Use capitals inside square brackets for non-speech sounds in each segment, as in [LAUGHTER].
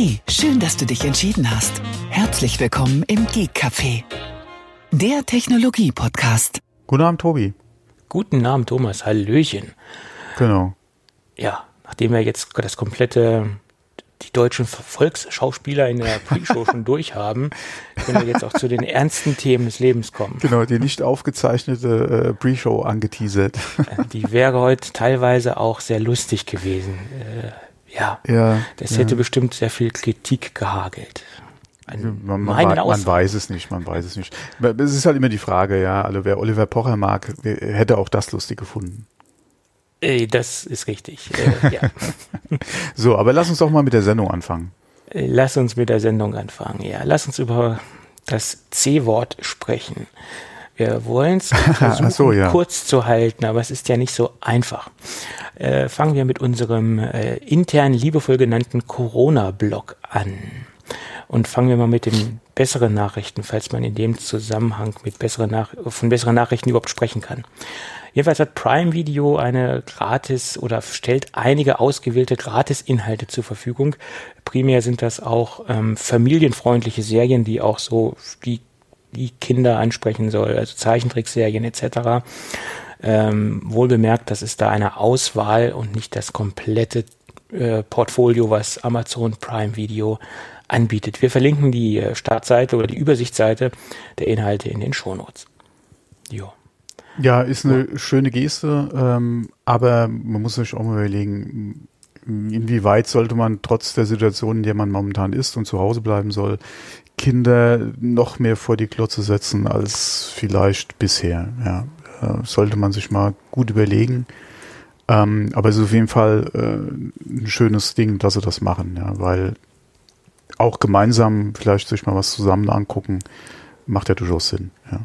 Hey, schön, dass du dich entschieden hast. Herzlich willkommen im Geek Café, der Technologie-Podcast. Guten Abend, Tobi. Guten Abend, Thomas. Hallöchen. Genau. Ja, nachdem wir jetzt das komplette, die deutschen Volksschauspieler in der Pre-Show schon [LAUGHS] durch haben, können wir jetzt auch zu den ernsten Themen des Lebens kommen. Genau, die nicht aufgezeichnete äh, Pre-Show angeteasert. Äh, Die wäre heute teilweise auch sehr lustig gewesen. Äh, ja, Ja, das ja. hätte bestimmt sehr viel Kritik gehagelt. An Man, man, man weiß es nicht, man weiß es nicht. Es ist halt immer die Frage, ja, also wer Oliver Pocher mag, hätte auch das lustig gefunden. Äh, Das ist richtig. Äh, [LAUGHS] ja. So, aber lass uns doch mal mit der Sendung anfangen. Äh, Lass uns mit der Sendung anfangen. Ja, lass uns über das C-Wort sprechen. Wir wollen es [LAUGHS] versuchen, so, ja. kurz zu halten, aber es ist ja nicht so einfach. Äh, fangen wir mit unserem äh, intern liebevoll genannten Corona-Blog an. Und fangen wir mal mit den besseren Nachrichten, falls man in dem Zusammenhang mit besseren Nach von besseren Nachrichten überhaupt sprechen kann. Jedenfalls hat Prime Video eine gratis oder stellt einige ausgewählte Gratis-Inhalte zur Verfügung. Primär sind das auch ähm, familienfreundliche Serien, die auch so die, die Kinder ansprechen soll, also Zeichentrickserien etc. Ähm, wohl bemerkt, das ist da eine Auswahl und nicht das komplette äh, Portfolio, was Amazon Prime Video anbietet. Wir verlinken die äh, Startseite oder die Übersichtsseite der Inhalte in den Shownotes. Jo. Ja, ist eine schöne Geste, ähm, aber man muss sich auch mal überlegen, inwieweit sollte man trotz der Situation, in der man momentan ist und zu Hause bleiben soll, Kinder noch mehr vor die Klotze setzen als vielleicht bisher. Ja, äh, sollte man sich mal gut überlegen. Ähm, aber es ist auf jeden Fall äh, ein schönes Ding, dass sie das machen, ja, weil auch gemeinsam vielleicht sich mal was zusammen angucken, macht ja durchaus Sinn. Ja.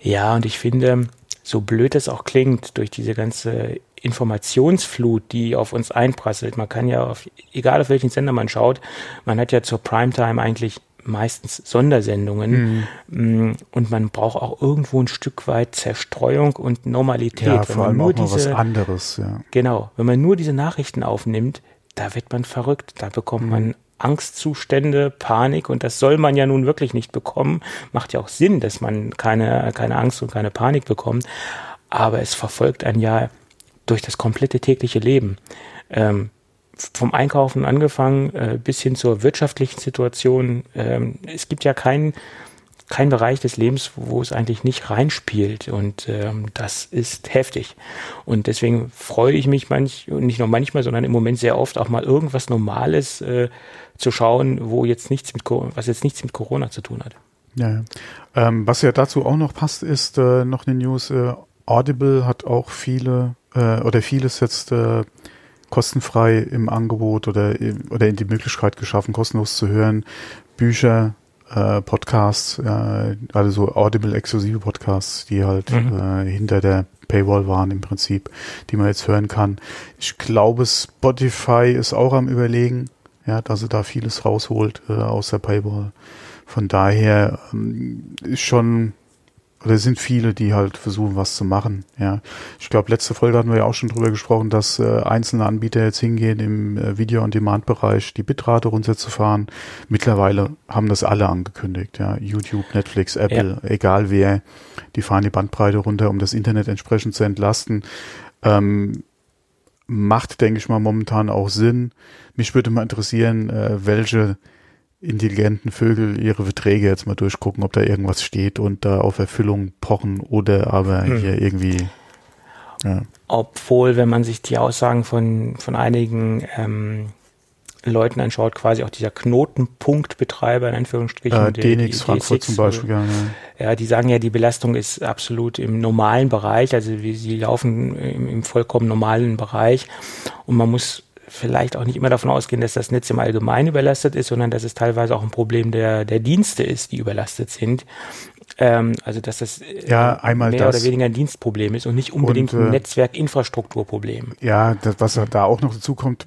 Ja, und ich finde, so blöd es auch klingt, durch diese ganze Informationsflut, die auf uns einprasselt, man kann ja, auf, egal auf welchen Sender man schaut, man hat ja zur Primetime eigentlich meistens Sondersendungen mm, und man braucht auch irgendwo ein Stück weit Zerstreuung und Normalität. Ja, Wenn vor man allem nur auch mal was diese- anderes, ja. Genau, wenn man nur diese Nachrichten aufnimmt, da wird man verrückt, da bekommt man Angstzustände, Panik und das soll man ja nun wirklich nicht bekommen. Macht ja auch Sinn, dass man keine, keine Angst und keine Panik bekommt, aber es verfolgt einen ja durch das komplette tägliche Leben. Ähm, vom Einkaufen angefangen äh, bis hin zur wirtschaftlichen Situation. Ähm, es gibt ja keinen kein Bereich des Lebens, wo es eigentlich nicht reinspielt. Und ähm, das ist heftig. Und deswegen freue ich mich manch, nicht nur manchmal, sondern im Moment sehr oft auch mal irgendwas Normales äh, zu schauen, wo jetzt nichts mit was jetzt nichts mit Corona zu tun hat. Ja. Ähm, was ja dazu auch noch passt, ist äh, noch eine News. Äh, Audible hat auch viele äh, oder vieles jetzt äh, kostenfrei im Angebot oder, oder in die Möglichkeit geschaffen, kostenlos zu hören. Bücher, äh, Podcasts, äh, also so Audible-exklusive Podcasts, die halt äh, hinter der Paywall waren im Prinzip, die man jetzt hören kann. Ich glaube, Spotify ist auch am überlegen, ja, dass er da vieles rausholt äh, aus der Paywall. Von daher ähm, ist schon, oder sind viele, die halt versuchen, was zu machen. Ja, ich glaube, letzte Folge hatten wir ja auch schon drüber gesprochen, dass äh, einzelne Anbieter jetzt hingehen, im äh, Video-on-Demand-Bereich die Bitrate runterzufahren. Mittlerweile haben das alle angekündigt. Ja, YouTube, Netflix, Apple, egal wer, die fahren die Bandbreite runter, um das Internet entsprechend zu entlasten. Ähm, macht, denke ich mal, momentan auch Sinn. Mich würde mal interessieren, äh, welche intelligenten Vögel ihre Verträge jetzt mal durchgucken, ob da irgendwas steht und da auf Erfüllung pochen oder aber hier irgendwie ja, Obwohl, wenn man sich die Aussagen von, von einigen ähm, Leuten anschaut, quasi auch dieser Knotenpunktbetreiber in Anführungsstrichen. äh, der- DNX die Frankfurt DSX, zum Beispiel, ja, ja. Ja, die sagen ja, die Belastung ist absolut im normalen Bereich, also wie sie laufen im, im vollkommen normalen Bereich und man muss vielleicht auch nicht immer davon ausgehen, dass das Netz im Allgemeinen überlastet ist, sondern dass es teilweise auch ein Problem der, der Dienste ist, die überlastet sind. Ähm, also dass das äh, Ja, einmal mehr das. oder weniger ein Dienstproblem ist und nicht unbedingt Und, äh, ein Netzwerkinfrastrukturproblem. Ja, das, was da auch noch dazu kommt,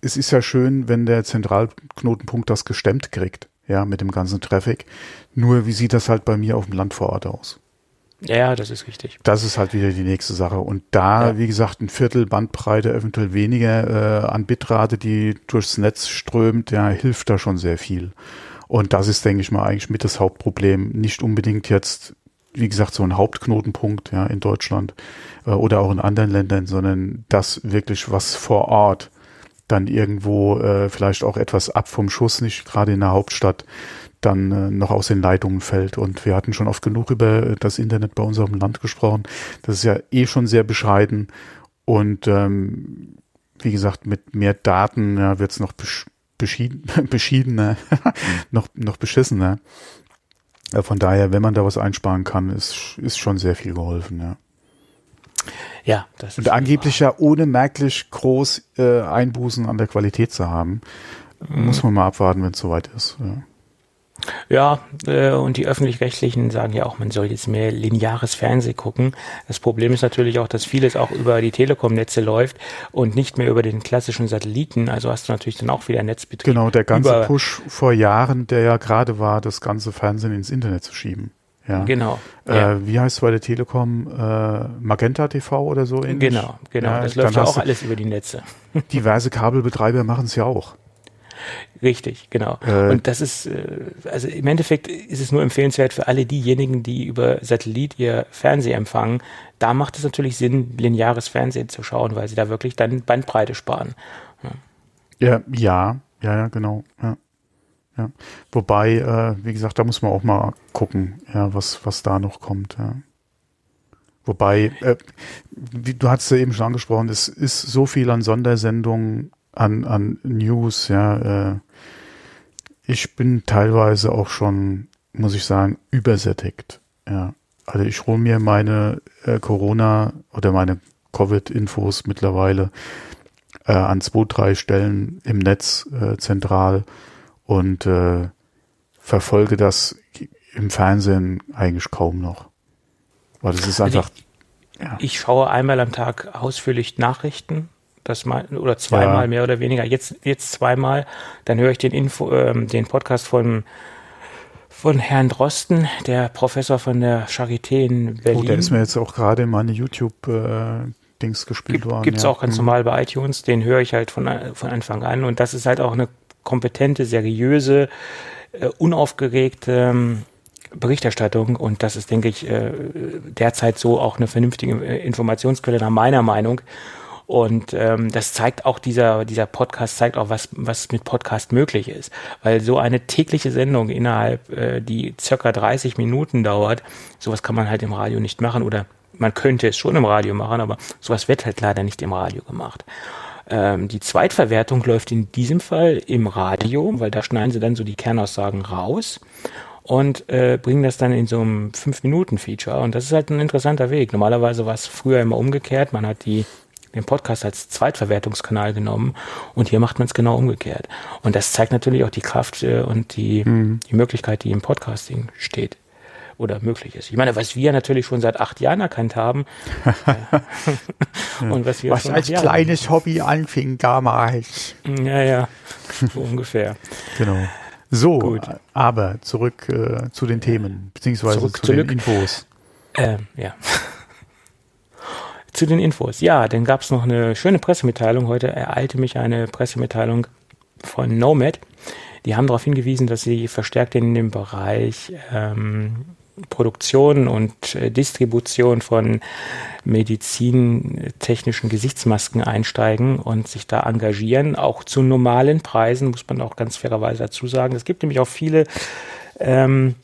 es ist ja schön, wenn der Zentralknotenpunkt das gestemmt kriegt, ja, mit dem ganzen Traffic. Nur wie sieht das halt bei mir auf dem Land vor Ort aus? Ja, das ist richtig. Das ist halt wieder die nächste Sache. Und da, ja. wie gesagt, ein Viertel Bandbreite, eventuell weniger äh, an Bitrate, die durchs Netz strömt, ja, hilft da schon sehr viel. Und das ist, denke ich mal, eigentlich mit das Hauptproblem. Nicht unbedingt jetzt, wie gesagt, so ein Hauptknotenpunkt ja, in Deutschland äh, oder auch in anderen Ländern, sondern das wirklich, was vor Ort dann irgendwo äh, vielleicht auch etwas ab vom Schuss, nicht gerade in der Hauptstadt, dann äh, noch aus den Leitungen fällt. Und wir hatten schon oft genug über das Internet bei unserem Land gesprochen. Das ist ja eh schon sehr bescheiden. Und ähm, wie gesagt, mit mehr Daten ja, wird es noch besch beschieden, [LAUGHS] beschiedener, [LAUGHS] noch, noch beschissener. Äh, von daher, wenn man da was einsparen kann, ist, ist schon sehr viel geholfen, ja. Ja, das Und angeblich ja ohne merklich groß äh, Einbußen an der Qualität zu haben. Mhm. Muss man mal abwarten, wenn es soweit ist. Ja. Ja, äh, und die öffentlich-rechtlichen sagen ja auch, man soll jetzt mehr lineares Fernsehen gucken. Das Problem ist natürlich auch, dass vieles auch über die Telekom-Netze läuft und nicht mehr über den klassischen Satelliten. Also hast du natürlich dann auch wieder Netzbetrieb. Genau, der ganze Push vor Jahren, der ja gerade war, das ganze Fernsehen ins Internet zu schieben. Ja. Genau. Äh, ja. Wie heißt es bei der Telekom? Äh, Magenta TV oder so ähnlich? Genau, genau. Ja, das läuft ja auch alles über die Netze. Diverse Kabelbetreiber machen es ja auch. Richtig, genau. Äh, und das ist, äh, also im Endeffekt ist es nur empfehlenswert für alle diejenigen, die über Satellit ihr Fernsehen empfangen. Da macht es natürlich Sinn, lineares Fernsehen zu schauen, weil sie da wirklich dann Bandbreite sparen. Ja, ja, ja, ja genau. Ja. Ja. Wobei, äh, wie gesagt, da muss man auch mal gucken, ja, was, was da noch kommt. Ja. Wobei, äh, wie, du hast ja eben schon angesprochen, es ist so viel an Sondersendungen an, an News, ja. Äh, ich bin teilweise auch schon, muss ich sagen, übersättigt. Ja. Also ich hole mir meine äh, Corona oder meine Covid-Infos mittlerweile äh, an zwei, drei Stellen im Netz äh, zentral und äh, verfolge das im Fernsehen eigentlich kaum noch. Weil das ist also einfach. Ich, ja. ich schaue einmal am Tag ausführlich Nachrichten das mal oder zweimal ja. mehr oder weniger. Jetzt jetzt zweimal. Dann höre ich den Info, ähm, den Podcast von von Herrn Drosten, der Professor von der Charité in Berlin. Oh, der ist mir jetzt auch gerade in meine YouTube äh, Dings gespielt Gibt, worden. Gibt's ja. auch ganz mhm. normal bei iTunes. Den höre ich halt von von Anfang an und das ist halt auch eine kompetente, seriöse, äh, unaufgeregte ähm, Berichterstattung und das ist, denke ich, äh, derzeit so auch eine vernünftige äh, Informationsquelle nach meiner Meinung. Und ähm, das zeigt auch dieser, dieser Podcast, zeigt auch, was, was mit Podcast möglich ist. Weil so eine tägliche Sendung innerhalb, äh, die circa 30 Minuten dauert, sowas kann man halt im Radio nicht machen oder man könnte es schon im Radio machen, aber sowas wird halt leider nicht im Radio gemacht. Ähm, die Zweitverwertung läuft in diesem Fall im Radio, weil da schneiden sie dann so die Kernaussagen raus und äh, bringen das dann in so einem 5-Minuten-Feature. Und das ist halt ein interessanter Weg. Normalerweise war es früher immer umgekehrt. Man hat die den Podcast als Zweitverwertungskanal genommen und hier macht man es genau umgekehrt. Und das zeigt natürlich auch die Kraft äh, und die, mhm. die Möglichkeit, die im Podcasting steht oder möglich ist. Ich meine, was wir natürlich schon seit acht Jahren erkannt haben [LAUGHS] [LAUGHS] und was wir was als kleines Hobby anfing damals. Ja, ja, so ungefähr. Genau. So, Gut. aber zurück äh, zu den Themen, beziehungsweise zurück, zu zurück. den Infos. Ähm, ja. Zu den Infos. Ja, dann gab es noch eine schöne Pressemitteilung. Heute ereilte mich eine Pressemitteilung von Nomad. Die haben darauf hingewiesen, dass sie verstärkt in dem Bereich ähm, Produktion und äh, Distribution von medizintechnischen Gesichtsmasken einsteigen und sich da engagieren, auch zu normalen Preisen, muss man auch ganz fairerweise dazu sagen. Es gibt nämlich auch viele ähm,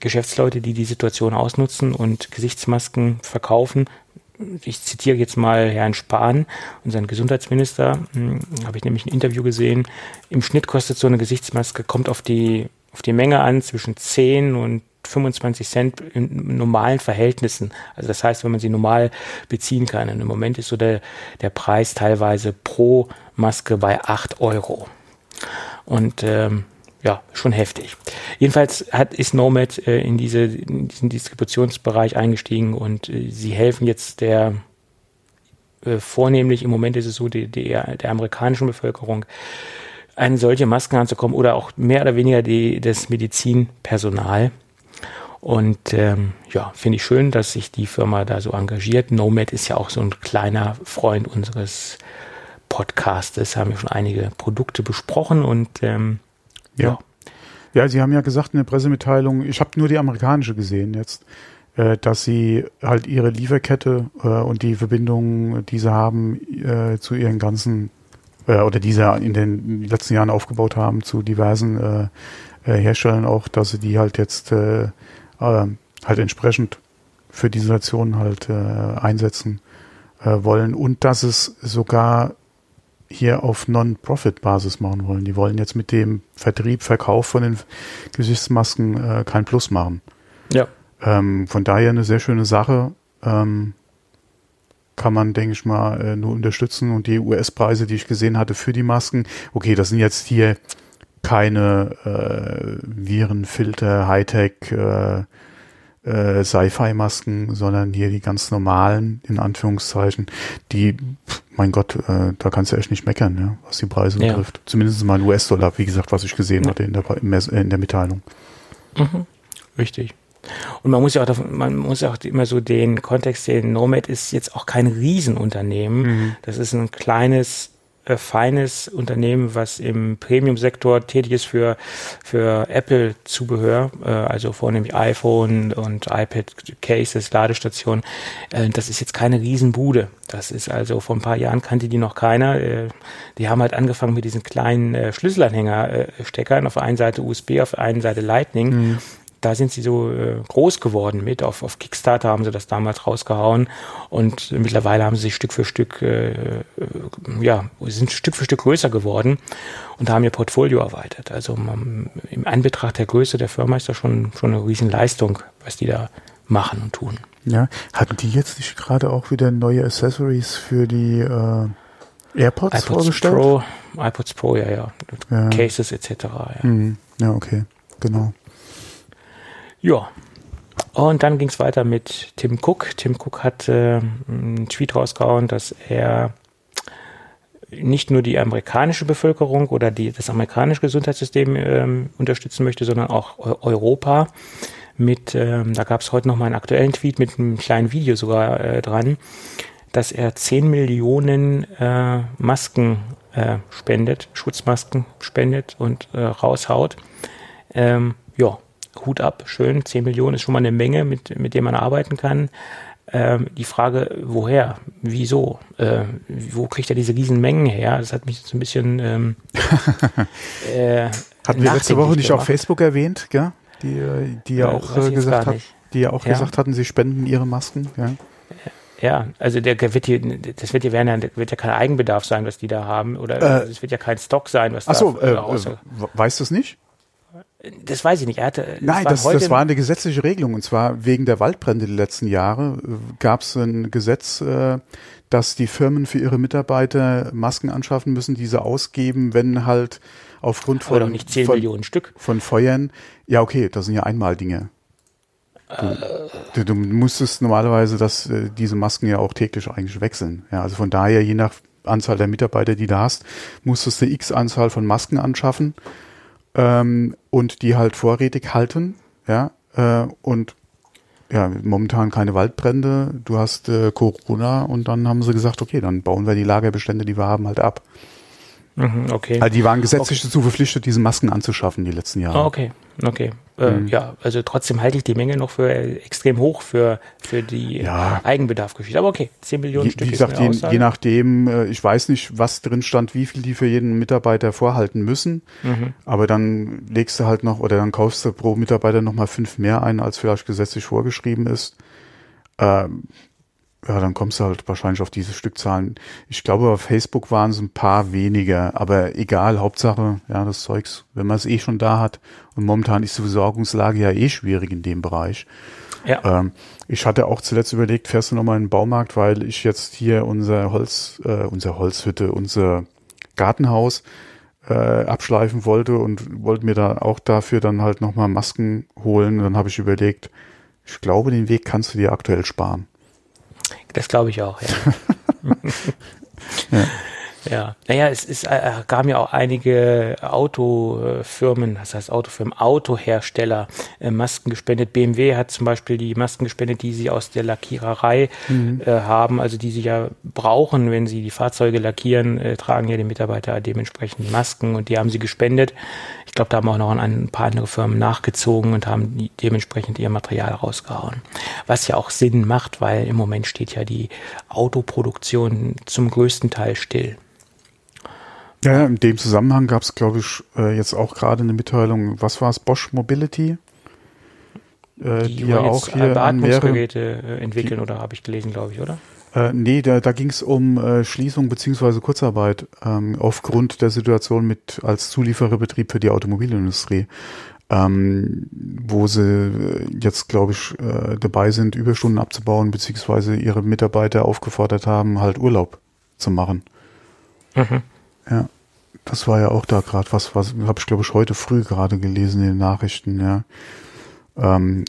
Geschäftsleute, die die Situation ausnutzen und Gesichtsmasken verkaufen. Ich zitiere jetzt mal Herrn Spahn, unseren Gesundheitsminister, hm, habe ich nämlich ein Interview gesehen. Im Schnitt kostet so eine Gesichtsmaske, kommt auf die, auf die Menge an, zwischen 10 und 25 Cent in normalen Verhältnissen. Also das heißt, wenn man sie normal beziehen kann. Und Im Moment ist so der, der Preis teilweise pro Maske bei 8 Euro. Und ähm, ja, schon heftig. Jedenfalls hat, ist Nomad äh, in, diese, in diesen Distributionsbereich eingestiegen und äh, sie helfen jetzt der äh, vornehmlich, im Moment ist es so, die, die, der amerikanischen Bevölkerung, eine solche Masken anzukommen oder auch mehr oder weniger die, das Medizinpersonal. Und ähm, ja, finde ich schön, dass sich die Firma da so engagiert. Nomad ist ja auch so ein kleiner Freund unseres Podcastes, haben wir schon einige Produkte besprochen und ähm, ja. ja. Sie haben ja gesagt in der Pressemitteilung, ich habe nur die amerikanische gesehen jetzt, äh, dass Sie halt Ihre Lieferkette äh, und die Verbindungen, die Sie haben äh, zu Ihren ganzen äh, oder die Sie in den letzten Jahren aufgebaut haben zu diversen äh, äh, Herstellern auch, dass Sie die halt jetzt halt entsprechend für die Situation halt einsetzen wollen und dass es sogar hier auf Non-Profit-Basis machen wollen. Die wollen jetzt mit dem Vertrieb, Verkauf von den Gesichtsmasken äh, kein Plus machen. Ja. Ähm, von daher eine sehr schöne Sache. Ähm, kann man, denke ich mal, äh, nur unterstützen. Und die US-Preise, die ich gesehen hatte für die Masken, okay, das sind jetzt hier keine äh, Virenfilter, Hightech, äh, äh, Sci-Fi-Masken, sondern hier die ganz normalen, in Anführungszeichen, die, mein Gott, äh, da kannst du echt nicht meckern, ja, was die Preise ja. betrifft. Zumindest mal US-Dollar, wie gesagt, was ich gesehen ja. hatte in der, in der Mitteilung. Mhm. Richtig. Und man muss ja auch davon, man muss ja auch immer so den Kontext sehen, Nomad ist jetzt auch kein Riesenunternehmen. Mhm. Das ist ein kleines äh, feines Unternehmen, was im Premium-Sektor tätig ist für, für Apple-Zubehör, äh, also vornehmlich iPhone und iPad-Cases, Ladestationen. Äh, das ist jetzt keine Riesenbude. Das ist also vor ein paar Jahren kannte die noch keiner. Äh, die haben halt angefangen mit diesen kleinen äh, Schlüsselanhänger-Steckern. Auf der einen Seite USB, auf der einen Seite Lightning. Mhm da sind sie so äh, groß geworden mit. Auf, auf Kickstarter haben sie das damals rausgehauen und mittlerweile haben sie sich Stück für Stück, äh, äh, ja, sind Stück für Stück größer geworden und haben ihr Portfolio erweitert. Also man, im Anbetracht der Größe der Firma ist das schon, schon eine Riesenleistung, was die da machen und tun. Ja, hatten die jetzt nicht gerade auch wieder neue Accessories für die äh, AirPods, iPods vorgestellt? Pro, iPods Pro, ja, ja. ja. Cases etc. Ja. Mhm. ja, okay, genau. Ja. Und dann ging es weiter mit Tim Cook. Tim Cook hat äh, einen Tweet rausgehauen, dass er nicht nur die amerikanische Bevölkerung oder die, das amerikanische Gesundheitssystem ähm, unterstützen möchte, sondern auch Europa. Mit, ähm, da gab es heute noch mal einen aktuellen Tweet mit einem kleinen Video sogar äh, dran, dass er 10 Millionen äh, Masken äh, spendet, Schutzmasken spendet und äh, raushaut. Ähm, ja, Hut ab, schön, 10 Millionen ist schon mal eine Menge, mit, mit der man arbeiten kann. Ähm, die Frage, woher, wieso, äh, wo kriegt er diese riesen Mengen her? Das hat mich so ein bisschen ähm, [LAUGHS] äh, Hatten wir letzte Woche nicht gemacht. auf Facebook erwähnt, gell? Die, äh, die ja auch äh, gesagt hat, die ja auch ja. gesagt hatten, sie spenden ihre Masken, ja. Ja, also der wird hier, das wird hier werden, wird ja kein Eigenbedarf sein, was die da haben, oder es wird ja kein Stock sein, was Achso, da äh, äh, weißt du es nicht? Das weiß ich nicht. Er hatte, Nein, das, das, das war eine gesetzliche Regelung. Und zwar wegen der Waldbrände die letzten Jahre äh, gab es ein Gesetz, äh, dass die Firmen für ihre Mitarbeiter Masken anschaffen müssen, diese ausgeben, wenn halt aufgrund von, Aber nicht 10 von, Millionen Stück. von Feuern. Ja, okay, das sind ja einmal Dinge. Du, äh. du, du musstest normalerweise das, äh, diese Masken ja auch täglich eigentlich wechseln. Ja, also von daher, je nach Anzahl der Mitarbeiter, die du hast, musstest du x Anzahl von Masken anschaffen ähm, und die halt vorrätig halten, ja, äh, und ja, momentan keine Waldbrände, du hast äh, Corona und dann haben sie gesagt, okay, dann bauen wir die Lagerbestände, die wir haben, halt ab. Mhm, okay. Also die waren gesetzlich okay. dazu verpflichtet, diese Masken anzuschaffen die letzten Jahre. Oh, okay, okay. Äh, mhm. Ja, also trotzdem halte ich die Menge noch für extrem hoch für, für die ja. Eigenbedarfgeschichte. Aber okay, 10 Millionen je, Stück. Wie gesagt, je, je, nachdem, äh, ich weiß nicht, was drin stand, wie viel die für jeden Mitarbeiter vorhalten müssen. Mhm. Aber dann legst du halt noch oder dann kaufst du pro Mitarbeiter nochmal fünf mehr ein, als vielleicht gesetzlich vorgeschrieben ist. Ähm, ja, dann kommst du halt wahrscheinlich auf diese Stückzahlen. Ich glaube, auf Facebook waren es ein paar weniger, aber egal, Hauptsache, ja, das Zeugs, wenn man es eh schon da hat. Und momentan ist die Versorgungslage ja eh schwierig in dem Bereich. Ja. Ähm, ich hatte auch zuletzt überlegt, fährst du nochmal in den Baumarkt, weil ich jetzt hier unser Holz, äh, unser Holzhütte, unser Gartenhaus äh, abschleifen wollte und wollte mir da auch dafür dann halt nochmal Masken holen. Und dann habe ich überlegt, ich glaube, den Weg kannst du dir aktuell sparen. Das glaube ich auch, ja. [LAUGHS] ja. Ja, naja, es ist, äh, gab ja auch einige Autofirmen, das heißt Autofirmen, Autohersteller äh, Masken gespendet. BMW hat zum Beispiel die Masken gespendet, die sie aus der Lackiererei mhm. äh, haben, also die sie ja brauchen, wenn sie die Fahrzeuge lackieren, äh, tragen ja die Mitarbeiter dementsprechend Masken und die haben sie gespendet. Ich glaube, da haben auch noch ein paar andere Firmen nachgezogen und haben dementsprechend ihr Material rausgehauen. Was ja auch Sinn macht, weil im Moment steht ja die Autoproduktion zum größten Teil still. Ja, in dem Zusammenhang gab es, glaube ich, äh, jetzt auch gerade eine Mitteilung, was war es, Bosch Mobility? Äh, die, die ja auch hier Beatmungsgeräte äh, entwickeln, oder habe ich gelesen, glaube ich, oder? Äh, nee, da, da ging es um äh, Schließung beziehungsweise Kurzarbeit ähm, aufgrund der Situation mit als Zuliefererbetrieb für die Automobilindustrie, ähm, wo sie äh, jetzt, glaube ich, äh, dabei sind, Überstunden abzubauen beziehungsweise ihre Mitarbeiter aufgefordert haben, halt Urlaub zu machen. Mhm. Ja, das war ja auch da gerade was, was habe ich glaube ich heute früh gerade gelesen in den Nachrichten, ja. Ähm,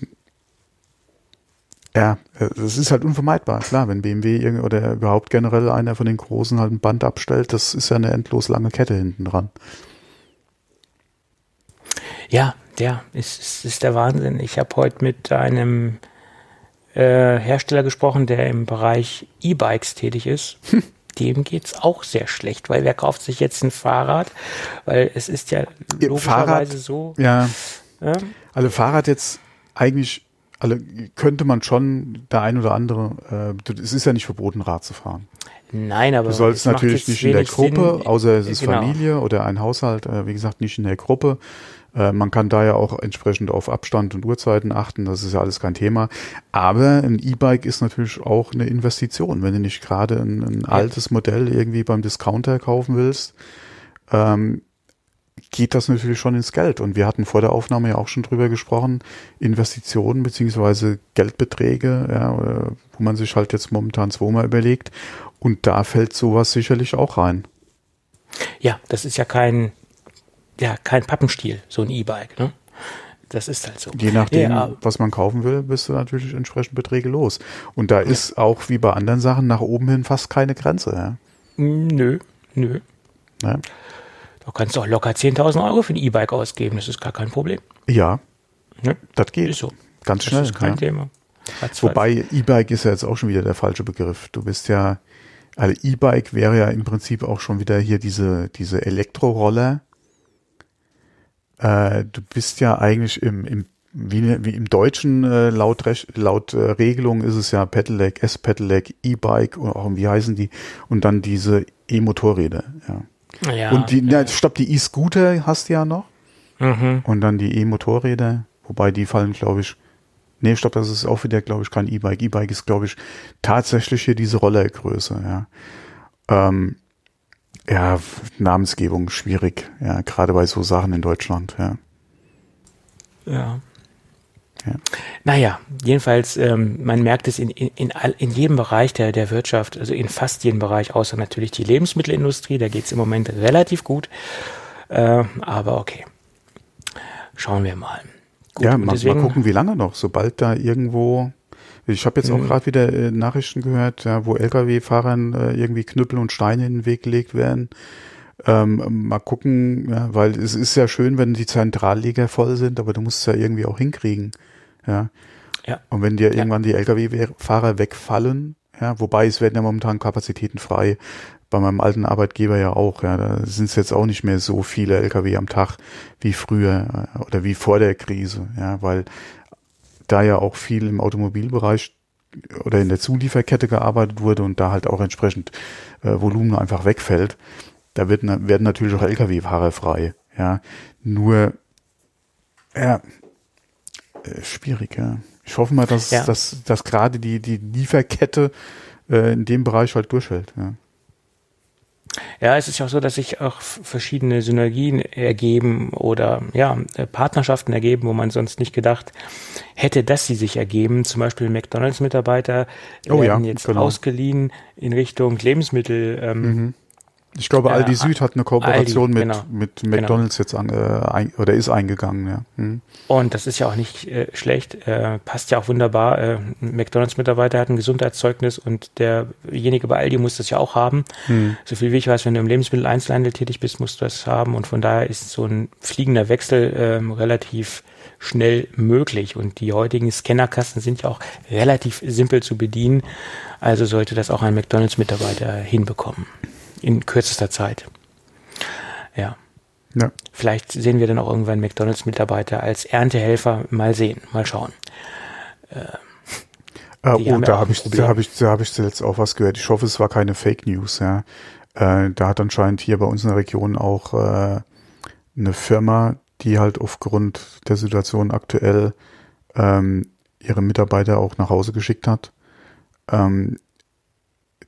ja, es ist halt unvermeidbar. Klar, wenn BMW oder überhaupt generell einer von den Großen halt ein Band abstellt, das ist ja eine endlos lange Kette hinten dran. Ja, ja, ist, ist, ist der Wahnsinn. Ich habe heute mit einem äh, Hersteller gesprochen, der im Bereich E-Bikes tätig ist. Hm [LAUGHS] dem geht es auch sehr schlecht, weil wer kauft sich jetzt ein Fahrrad? Weil es ist ja logischerweise Fahrrad, so. Ja. ja. Alle Fahrrad jetzt eigentlich, alle könnte man schon der ein oder andere, äh, es ist ja nicht verboten, Rad zu fahren. Nein, aber du sollst natürlich nicht in der Gruppe, Sinn, außer es ist genau. Familie oder ein Haushalt, äh, wie gesagt, nicht in der Gruppe. Äh, man kann da ja auch entsprechend auf Abstand und Uhrzeiten achten, das ist ja alles kein Thema. Aber ein E-Bike ist natürlich auch eine Investition. Wenn du nicht gerade ein, ein ja. altes Modell irgendwie beim Discounter kaufen willst, ähm, geht das natürlich schon ins Geld. Und wir hatten vor der Aufnahme ja auch schon drüber gesprochen, Investitionen beziehungsweise Geldbeträge, ja, wo man sich halt jetzt momentan zweimal überlegt. Und da fällt sowas sicherlich auch rein. Ja, das ist ja kein ja kein Pappenstiel, so ein E-Bike. Ne? Das ist halt so. Je nachdem, ja, was man kaufen will, bist du natürlich entsprechend Beträge los. Und da ist auch wie bei anderen Sachen nach oben hin fast keine Grenze. Ja? Nö, nö. Ja. Da kannst du auch locker 10.000 Euro für ein E-Bike ausgeben, das ist gar kein Problem. Ja, ne? das geht. Ist so. Ganz schnell. Das ist kein ja. Thema. Wobei E-Bike ist ja jetzt auch schon wieder der falsche Begriff. Du bist ja, also E-Bike wäre ja im Prinzip auch schon wieder hier diese, diese Elektroroller, äh, du bist ja eigentlich im, im wie, wie im Deutschen äh, laut, laut äh, Regelung ist es ja Pedelec, S-Pedelec, E-Bike oder auch wie heißen die und dann diese E-Motorräder. Ja. Ja. Und die, ja. stopp, die E-Scooter hast du ja noch mhm. und dann die E-Motorräder, wobei die fallen, glaube ich, nee, stopp, das ist auch wieder, glaube ich, kein E-Bike. E-Bike ist, glaube ich, tatsächlich hier diese Rollergröße. Ja. Ähm, ja, Namensgebung schwierig, ja, gerade bei so Sachen in Deutschland, ja. Ja. Ja. Naja, jedenfalls, ähm, man merkt es in, in, in, all, in jedem Bereich der, der Wirtschaft, also in fast jedem Bereich, außer natürlich die Lebensmittelindustrie, da geht es im Moment relativ gut. Äh, aber okay. Schauen wir mal. Gut, ja, mal, deswegen, mal gucken, wie lange noch. Sobald da irgendwo ich habe jetzt auch mhm. gerade wieder äh, Nachrichten gehört, ja, wo Lkw-Fahrern äh, irgendwie Knüppel und Steine in den Weg gelegt werden. Ähm, mal gucken, ja, weil es ist ja schön, wenn die Zentralliga voll sind, aber du musst es ja irgendwie auch hinkriegen. Ja. ja. Und wenn dir ja. irgendwann die Lkw-Fahrer wegfallen, ja, wobei es werden ja momentan Kapazitäten frei, bei meinem alten Arbeitgeber ja auch, ja, da sind es jetzt auch nicht mehr so viele Lkw am Tag wie früher äh, oder wie vor der Krise, ja, weil da ja auch viel im Automobilbereich oder in der Zulieferkette gearbeitet wurde und da halt auch entsprechend äh, Volumen einfach wegfällt, da wird, werden natürlich auch Lkw-Fahrer frei. Ja, nur ja, äh, schwierig. Ja. Ich hoffe mal, dass, ja. dass, dass gerade die, die Lieferkette äh, in dem Bereich halt durchhält. Ja. Ja, es ist ja auch so, dass sich auch verschiedene Synergien ergeben oder ja, äh, Partnerschaften ergeben, wo man sonst nicht gedacht hätte, dass sie sich ergeben. Zum Beispiel McDonalds-Mitarbeiter oh, werden ja, jetzt genau. ausgeliehen in Richtung Lebensmittel. Ähm, mhm. Ich glaube, Ja, Aldi Süd hat eine Kooperation Aldi, mit, genau. mit McDonalds jetzt an, äh, ein, oder ist eingegangen, ja. Hm. Und das ist ja auch nicht äh, schlecht, äh, passt ja auch wunderbar. Äh, ein McDonalds-Mitarbeiter hat ein Gesundheitszeugnis und derjenige bei Aldi muss das ja auch haben. Hm. So viel wie ich weiß, wenn du im Lebensmitteleinzelhandel tätig bist, musst du das haben. Und von daher ist so ein fliegender Wechsel ähm, relativ schnell möglich. Und die heutigen Scannerkasten sind ja auch relativ simpel zu bedienen. Also sollte das auch ein McDonalds-Mitarbeiter hinbekommen. In kürzester Zeit. Ja. Ja. Vielleicht sehen wir dann auch irgendwann McDonalds-Mitarbeiter als Erntehelfer. Mal sehen, mal schauen. Äh, oh, da habe ich, da habe ich, da habe ich zuletzt auch was gehört. Ich hoffe, es war keine Fake News, ja. Äh, da hat anscheinend hier bei uns in der Region auch äh, eine Firma, die halt aufgrund der Situation aktuell ähm, ihre Mitarbeiter auch nach Hause geschickt hat, ähm,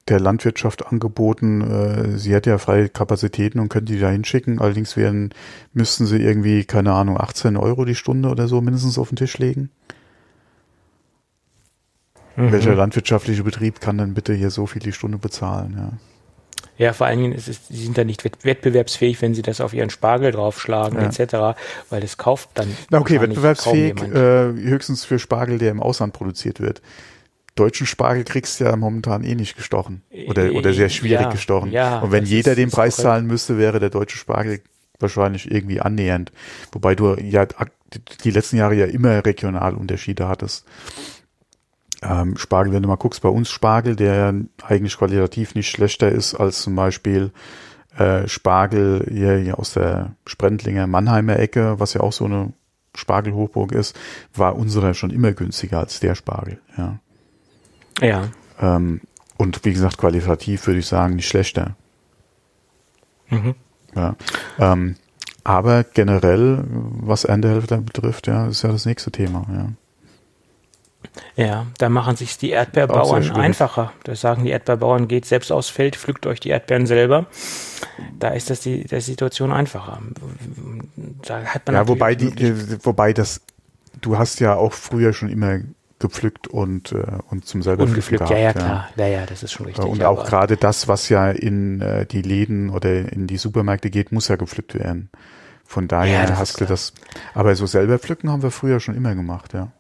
der Landwirtschaft angeboten, äh, sie hätte ja freie Kapazitäten und könnte die da hinschicken. Allerdings wären, müssten sie irgendwie, keine Ahnung, 18 Euro die Stunde oder so mindestens auf den Tisch legen. Mhm. Welcher landwirtschaftliche Betrieb kann denn bitte hier so viel die Stunde bezahlen? Ja. Ja, vor allen Dingen ist es, sie sind da nicht wett- wettbewerbsfähig, wenn sie das auf ihren Spargel draufschlagen, Ja. etc., weil das kauft dann. Na okay, wettbewerbsfähig, äh, höchstens für Spargel, der im Ausland produziert wird. Deutschen Spargel kriegst du ja momentan eh nicht gestochen. Oder, oder sehr schwierig Ja, gestochen. ja, Und wenn jeder ist- den Preis korrekt. zahlen müsste, wäre der deutsche Spargel wahrscheinlich irgendwie annähernd. Wobei du ja die letzten Jahre ja immer Regionalunterschiede hattest. Ähm, Spargel, wenn du mal guckst, bei uns Spargel, der ja eigentlich qualitativ nicht schlechter ist als zum Beispiel äh, Spargel hier, hier aus der Sprendlinger Mannheimer Ecke, was ja auch so eine Spargelhochburg ist, war unserer schon immer günstiger als der Spargel. Ja. Ja. Ähm, und wie gesagt, qualitativ würde ich sagen, nicht schlechter. Mhm. Ja. Ähm, aber generell, was Erntehelfer betrifft, ja, ist ja das nächste Thema. Ja. Ja, da machen sich die Erdbeerbauern einfacher. Da sagen die Erdbeerbauern, geht selbst aufs Feld, pflückt euch die Erdbeeren selber. Da ist das die der Situation einfacher. Da hat man Ja, wobei die, die, wobei das, du hast ja auch früher schon immer gepflückt und, äh, und zum selber ungepflückt, pflücken ja, ja, gehabt, klar. Ja, ja, das ist schon richtig. Und auch gerade das, was ja in äh, die Läden oder in die Supermärkte geht, muss ja gepflückt werden. Von daher Ja, hast du klar. das. Aber so selber pflücken haben wir früher schon immer gemacht, ja.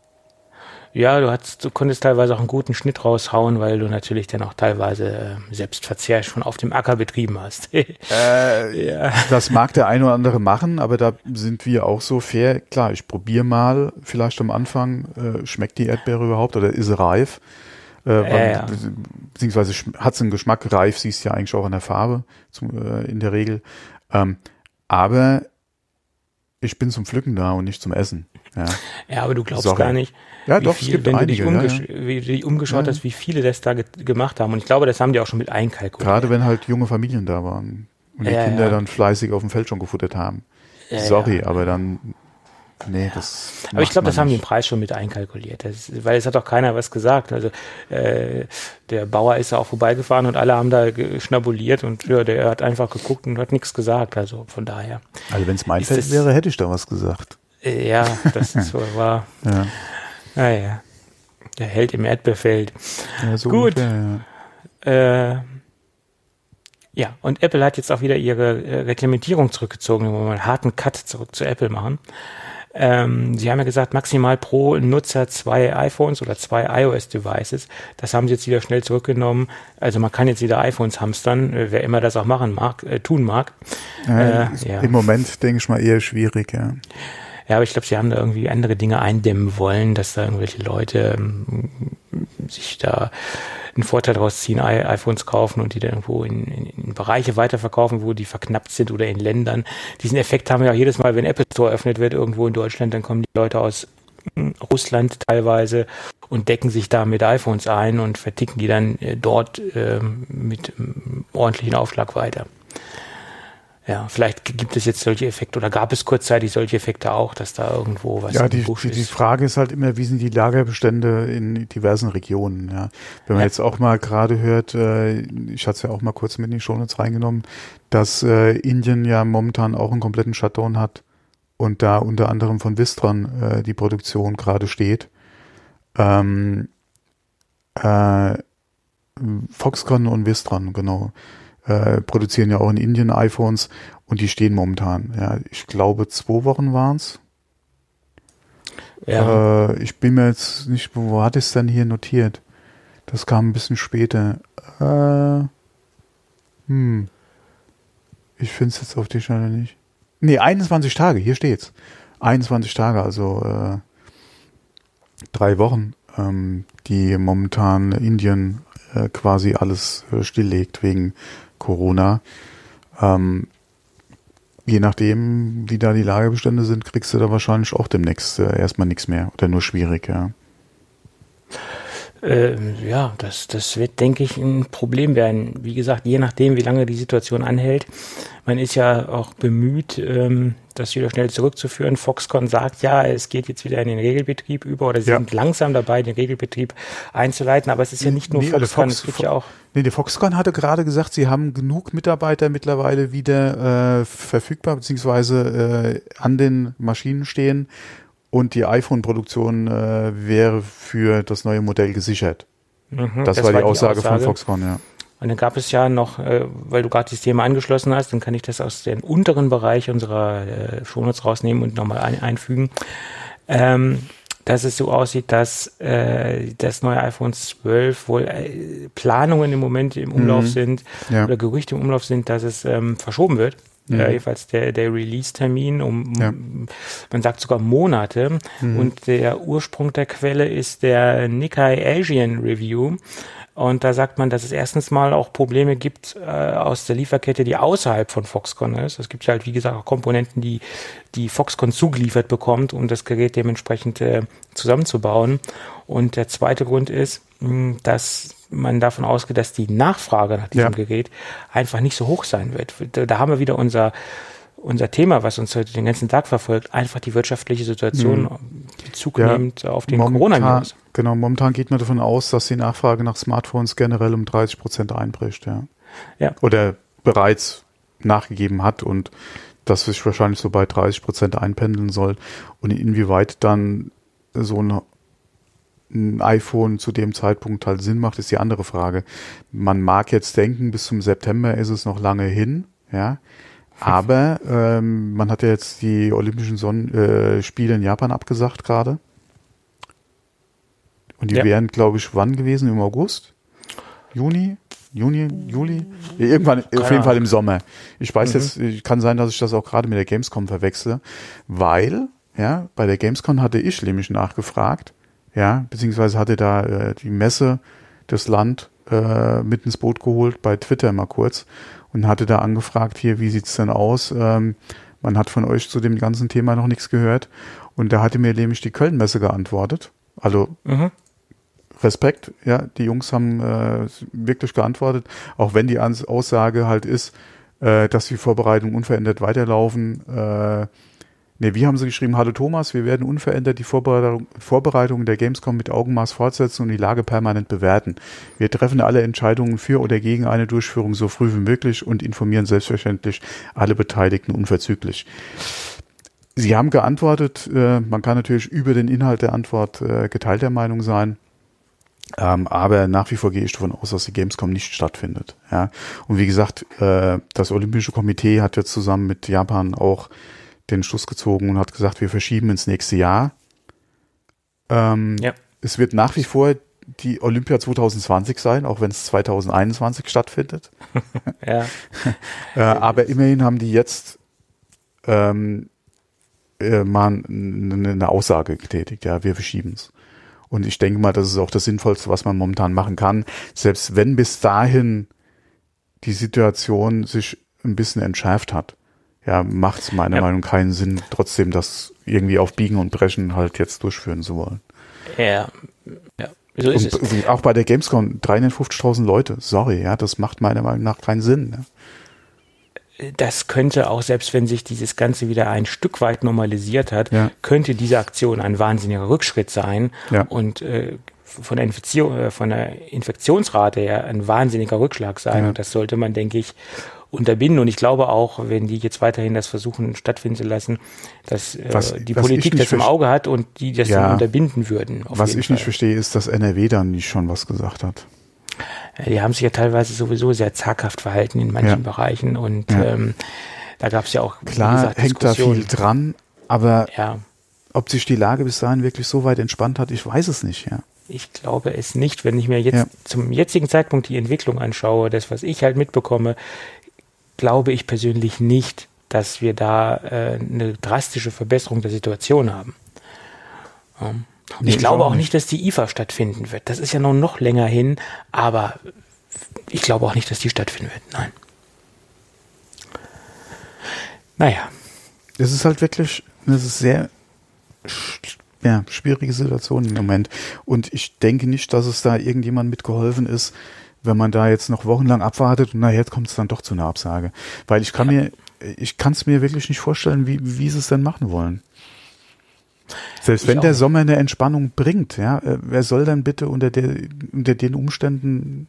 Ja, du, hast, du konntest teilweise auch einen guten Schnitt raushauen, weil du natürlich dann auch teilweise äh, Selbstverzehr schon auf dem Acker betrieben hast. [LAUGHS] Äh, ja. Das mag der eine oder andere machen, aber da sind wir auch so fair. Klar, ich probiere mal, vielleicht am Anfang, äh, schmeckt die Erdbeere überhaupt oder ist sie reif? Äh, wann- ja. be- Beziehungsweise hat sie einen Geschmack, reif siehst du ja eigentlich auch an der Farbe zum, äh, in der Regel. Ähm, aber ich bin zum Pflücken da und nicht zum Essen. Ja, ja, aber du glaubst Sorry. gar nicht, ja doch, viel, es gibt wenn einige. du dich Ja, ja. wie du dich umgeschaut Ja. hast, wie viele das da ge gemacht haben. Und ich glaube, das haben die auch schon mit einkalkuliert. Gerade wenn halt junge Familien da waren und die Kinder dann fleißig auf dem Feld schon gefuttert haben. Sorry, aber dann, nee, das. Aber ich glaube, das haben die im nicht. Preis schon mit einkalkuliert. Das, weil es hat auch keiner was gesagt. Also äh, der Bauer ist ja auch vorbeigefahren und alle haben da schnabuliert und ja, der hat einfach geguckt und hat nichts gesagt. Also von daher. Also wenn es mein Ist Feld wäre, hätte ich da was gesagt. Äh, ja, das ist so war. Ja, Naja. Der Held im Erdbeerfeld. ja so Gut. ungefähr, ja. Äh, ja, und Apple hat jetzt auch wieder ihre äh, Reglementierung zurückgezogen. Wir wollen mal einen harten Cut zurück zu Apple machen. Ähm, sie haben ja gesagt, maximal pro Nutzer zwei iPhones oder zwei iOS-Devices. Das haben sie jetzt wieder schnell zurückgenommen. Also man kann jetzt wieder iPhones hamstern, äh, wer immer das auch machen mag, äh, tun mag. Ja, Äh, ja. Im Moment denke ich mal eher schwierig, ja. Ja, aber ich glaube, sie haben da irgendwie andere Dinge eindämmen wollen, dass da irgendwelche Leute ähm, sich da einen Vorteil daraus ziehen, iPhones kaufen und die dann irgendwo in, in, in Bereiche weiterverkaufen, wo die verknappt sind oder in Ländern. Diesen Effekt haben wir auch jedes Mal, wenn Apple Store eröffnet wird, irgendwo in Deutschland, dann kommen die Leute aus mm, Russland teilweise und decken sich da mit iPhones ein und verticken die dann äh, dort ähm, mit ähm, ordentlichen Aufschlag weiter. Ja, vielleicht gibt es jetzt solche Effekte oder gab es kurzzeitig solche Effekte auch, dass da irgendwo was Ja, im die, Busch die, die ist. Frage ist halt immer, wie sind die Lagerbestände in diversen Regionen, ja. Wenn man Ja. jetzt auch mal gerade hört, äh, ich hatte es ja auch mal kurz mit in die Shownotes reingenommen, dass äh, Indien ja momentan auch einen kompletten Shutdown hat und da unter anderem von Vistron äh, die Produktion gerade steht. Ähm, äh, Foxconn und Vistron, genau. Äh, produzieren ja auch in Indien iPhones und die stehen momentan. Ja, ich glaube, zwei Wochen waren's. Ja. Äh, ich bin mir jetzt nicht, wo hat es denn hier notiert? Das kam ein bisschen später. Äh, hm. Ich finde es jetzt auf die Schnelle nicht. Nee, 21 Tage, hier steht's. 21 Tage, also äh, drei Wochen, ähm, die momentan Indien äh, quasi alles äh, stilllegt wegen Corona. Ähm, je nachdem, wie da die Lagerbestände sind, kriegst du da wahrscheinlich auch demnächst äh, erstmal nichts mehr oder nur schwierig, ja. Ähm, ja, das, das wird, denke ich, ein Problem werden. Wie gesagt, je nachdem, wie lange die Situation anhält. Man ist ja auch bemüht, ähm, das wieder schnell zurückzuführen. Foxconn sagt ja, es geht jetzt wieder in den Regelbetrieb über oder sie Ja. sind langsam dabei, den Regelbetrieb einzuleiten. Aber es ist ja nicht nur Nee, also Foxconn, Fox- es gibt ja auch Nee, der Foxconn hatte gerade gesagt, sie haben genug Mitarbeiter mittlerweile wieder äh, verfügbar, beziehungsweise äh, an den Maschinen stehen und die iPhone-Produktion äh, wäre für das neue Modell gesichert. Mhm, Das, war die Aussage, von Foxconn, ja. Und dann gab es ja noch, äh, weil du gerade das Thema angeschlossen hast, dann kann ich das aus dem unteren Bereich unserer äh, Shownotes rausnehmen und nochmal ein, einfügen, ähm, dass es so aussieht, dass äh, das neue iPhone 12 wohl äh, Planungen im Moment im Umlauf Mhm. sind Ja. oder Gerüchte im Umlauf sind, dass es ähm, verschoben wird. Mhm. Äh, jedenfalls der, der Release-Termin um, Ja. man sagt sogar Monate. Mhm. Und der Ursprung der Quelle ist der Nikkei Asian Review. Und da sagt man, dass es erstens mal auch Probleme gibt äh, aus der Lieferkette, die außerhalb von Foxconn ist. Es gibt ja halt, wie gesagt, auch Komponenten, die, die Foxconn zugeliefert bekommt, um das Gerät dementsprechend äh, zusammenzubauen. Und der zweite Grund ist, mh, dass man davon ausgeht, dass die Nachfrage nach diesem Ja. Gerät einfach nicht so hoch sein wird. Da, da haben wir wieder unser unser Thema, was uns heute den ganzen Tag verfolgt, einfach die wirtschaftliche Situation Bezug. Ja, nehmend auf den Coronavirus. genau, momentan geht man davon aus, dass die Nachfrage nach Smartphones generell um 30 Prozent einbricht, ja. Ja. Oder bereits nachgegeben hat und das sich wahrscheinlich so bei 30 Prozent einpendeln soll. Und inwieweit dann so ein, ein iPhone zu dem Zeitpunkt halt Sinn macht, ist die andere Frage. Man mag jetzt denken, bis zum September ist es noch lange hin, ja. Aber ähm, man hat ja jetzt die Olympischen Son äh, Spiele in Japan abgesagt gerade. Und die Ja. wären, glaube ich, wann gewesen? Im August? Juni? Juni? Juli? Irgendwann, auf jeden. Fall im Sommer. Ich weiß Mhm. jetzt, kann sein, dass ich das auch gerade mit der Gamescom verwechsle, weil, ja, bei der Gamescom hatte ich nämlich nachgefragt, ja, beziehungsweise hatte da äh, die Messe das Land äh, mit ins Boot geholt bei Twitter mal kurz und hatte da angefragt, hier, wie sieht's denn aus? Ähm, man hat von euch zu dem ganzen Thema noch nichts gehört. Und da hatte mir nämlich die Köln-Messe geantwortet. Also Mhm. Respekt, ja, die Jungs haben äh, wirklich geantwortet, auch wenn die Ans Aussage halt ist, äh, dass die Vorbereitungen unverändert weiterlaufen. Äh, ne, wie haben sie geschrieben? Hallo Thomas, wir werden unverändert die Vorbereitung, Vorbereitungen der Gamescom mit Augenmaß fortsetzen und die Lage permanent bewerten. Wir treffen alle Entscheidungen für oder gegen eine Durchführung so früh wie möglich und informieren selbstverständlich alle Beteiligten unverzüglich. Sie haben geantwortet, äh, man kann natürlich über den Inhalt der Antwort äh, geteilter Meinung sein. Ähm, aber nach wie vor gehe ich davon aus, dass die Gamescom nicht stattfindet. Ja. Und wie gesagt, äh, das Olympische Komitee hat jetzt zusammen mit Japan auch den Schluss gezogen und hat gesagt, wir verschieben ins nächste Jahr. Ähm, Ja. Es wird nach wie vor die Olympia 2020 sein, auch wenn es 2021 stattfindet. [LAUGHS] Ja. [LAUGHS] Äh, aber immerhin haben die jetzt ähm, äh, mal eine Aussage getätigt. Ja, wir verschieben es. Und ich denke mal, das ist auch das Sinnvollste, was man momentan machen kann. Selbst wenn bis dahin die Situation sich ein bisschen entschärft hat, ja, macht es meiner Ja. Meinung nach keinen Sinn, trotzdem das irgendwie auf Biegen und Brechen halt jetzt durchführen zu wollen. ja. Ja. So ist es. Und b- auch bei der Gamescom 350.000 Leute, sorry, ja, das macht meiner Meinung nach keinen Sinn. Ja. das könnte auch, selbst wenn sich dieses Ganze wieder ein Stück weit normalisiert hat, Ja. könnte diese Aktion ein wahnsinniger Rückschritt sein Ja. und äh, von der, Infektion, äh, von der Infektionsrate her ein wahnsinniger Rückschlag sein. Ja. Und das sollte man, denke ich, unterbinden. Und ich glaube auch, wenn die jetzt weiterhin das versuchen stattfinden zu lassen, dass äh, Was- die was ich Politik nicht das im Auge hat und die das Ja. dann unterbinden würden. Was ich nicht Fall. verstehe, ist, dass NRW dann nicht schon was gesagt hat. Äh, die haben sich ja teilweise sowieso sehr zaghaft verhalten in manchen ja. Bereichen und ähm, da gab es ja auch klar gesagt, hängt da viel dran, aber ob sich die Lage bis dahin wirklich so weit entspannt hat, ich weiß es nicht. Ja. Ich glaube es nicht, wenn ich mir jetzt zum jetzigen Zeitpunkt die Entwicklung anschaue, das was ich halt mitbekomme, glaube ich persönlich nicht, dass wir da äh, eine drastische Verbesserung der Situation haben. Ähm, und ich glaube auch nicht, dass die IFA stattfinden wird. Das ist ja noch, noch länger hin, aber ich glaube auch nicht, dass die stattfinden wird. Nein. Naja. Es ist halt wirklich eine sehr ja, schwierige Situation im Moment. Und ich denke nicht, dass es da irgendjemand mitgeholfen ist, wenn man da jetzt noch wochenlang abwartet und na, jetzt kommt es dann doch zu einer Absage. Weil ich kann mir, ich kann es mir wirklich nicht vorstellen, wie, wie sie es denn machen wollen. Selbst ich wenn der Sommer eine Entspannung bringt, ja, äh, wer soll dann bitte unter, der, unter den Umständen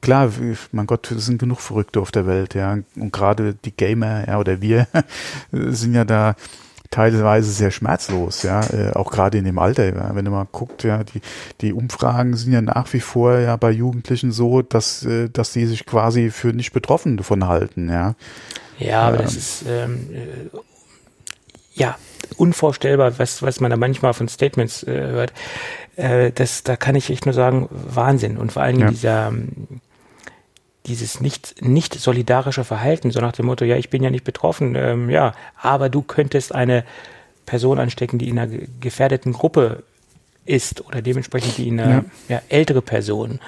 klar, mein Gott, es sind genug Verrückte auf der Welt, ja. Und gerade die Gamer, ja, oder wir [LAUGHS] sind ja da teilweise sehr schmerzlos, ja, äh, auch gerade in dem Alter, ja. wenn du mal guckt, ja, die, die Umfragen sind ja nach wie vor ja bei Jugendlichen so, dass, äh, dass die sich quasi für nicht betroffen davon halten, ja. Ja, aber ähm, das ist ähm, äh, ja unvorstellbar, was, was man da manchmal von Statements äh, hört. Äh, das, da kann ich echt nur sagen, Wahnsinn. Und vor allem ja. dieser ähm, dieses nicht, nicht solidarische Verhalten, so nach dem Motto, ja, ich bin ja nicht betroffen, ähm, ja, aber du könntest eine Person anstecken, die in einer gefährdeten Gruppe ist oder dementsprechend die in einer ja. ja ältere Person.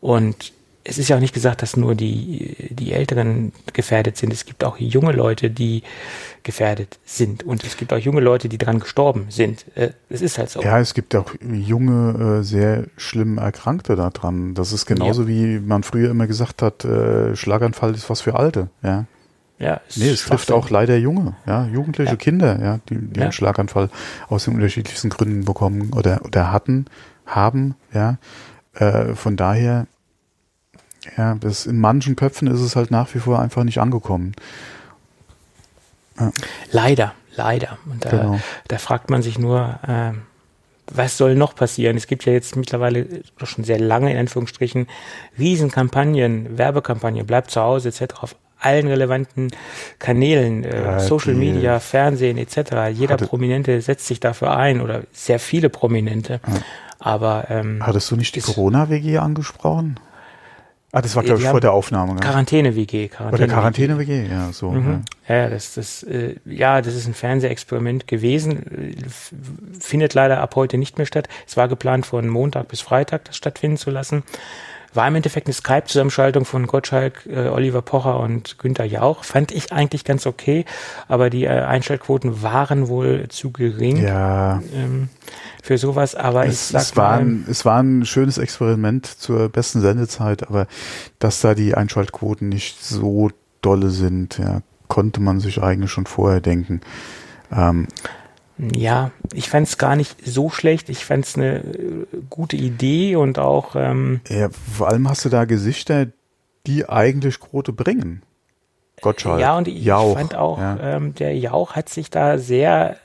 Und es ist ja auch nicht gesagt, dass nur die, die Älteren gefährdet sind. Es gibt auch junge Leute, die gefährdet sind. Und es gibt auch junge Leute, die dran gestorben sind. Äh, es ist halt so. Ja, es gibt auch junge, äh, sehr schlimm Erkrankte daran. Das ist genauso ja. wie man früher immer gesagt hat, äh, Schlaganfall ist was für Alte. Ja. Ja, es nee, es trifft auch leider Junge, ja, jugendliche ja. Kinder, ja, die, die ja. einen Schlaganfall aus den unterschiedlichsten Gründen bekommen oder, oder hatten, haben, ja. Äh, von daher ja, das in manchen Köpfen ist es halt nach wie vor einfach nicht angekommen. Ja. Leider, leider. Und da, genau. da fragt man sich nur, äh, was soll noch passieren? Es gibt ja jetzt mittlerweile schon sehr lange, in Anführungsstrichen, Riesenkampagnen, Werbekampagnen, bleibt zu Hause etc. auf allen relevanten Kanälen, äh, ja, Social Media, Fernsehen etc. Jeder Prominente setzt sich dafür ein oder sehr viele Prominente. Ja. Aber ähm, hattest du nicht die Corona-WG angesprochen? Ah, das war, glaube ich, vor der Aufnahme. Ne? Quarantäne-WG. Quarantäne Oder Quarantäne-WG, ja, so. Mhm. Ja. ja, das, das, äh, ja, das ist ein Fernsehexperiment gewesen. Findet leider ab heute nicht mehr statt. Es war geplant, von Montag bis Freitag das stattfinden zu lassen. War im Endeffekt eine Skype-Zusammenschaltung von Gottschalk, äh, Oliver Pocher und Günther Jauch. Fand ich eigentlich ganz okay, aber die äh, Einschaltquoten waren wohl zu gering ja. ähm, für sowas. Aber es, ich sag es, war ein, es war ein schönes Experiment zur besten Sendezeit, aber dass da die Einschaltquoten nicht so dolle sind, ja, konnte man sich eigentlich schon vorher denken. Ähm, ja, ich fand es gar nicht so schlecht. Ich fand es eine äh, gute Idee und auch. Ähm, ja, vor allem hast du da Gesichter, die eigentlich Quote bringen. Gottschalk. Ja, und ich Jauch, fand auch, ja. ähm, der Jauch hat sich da sehr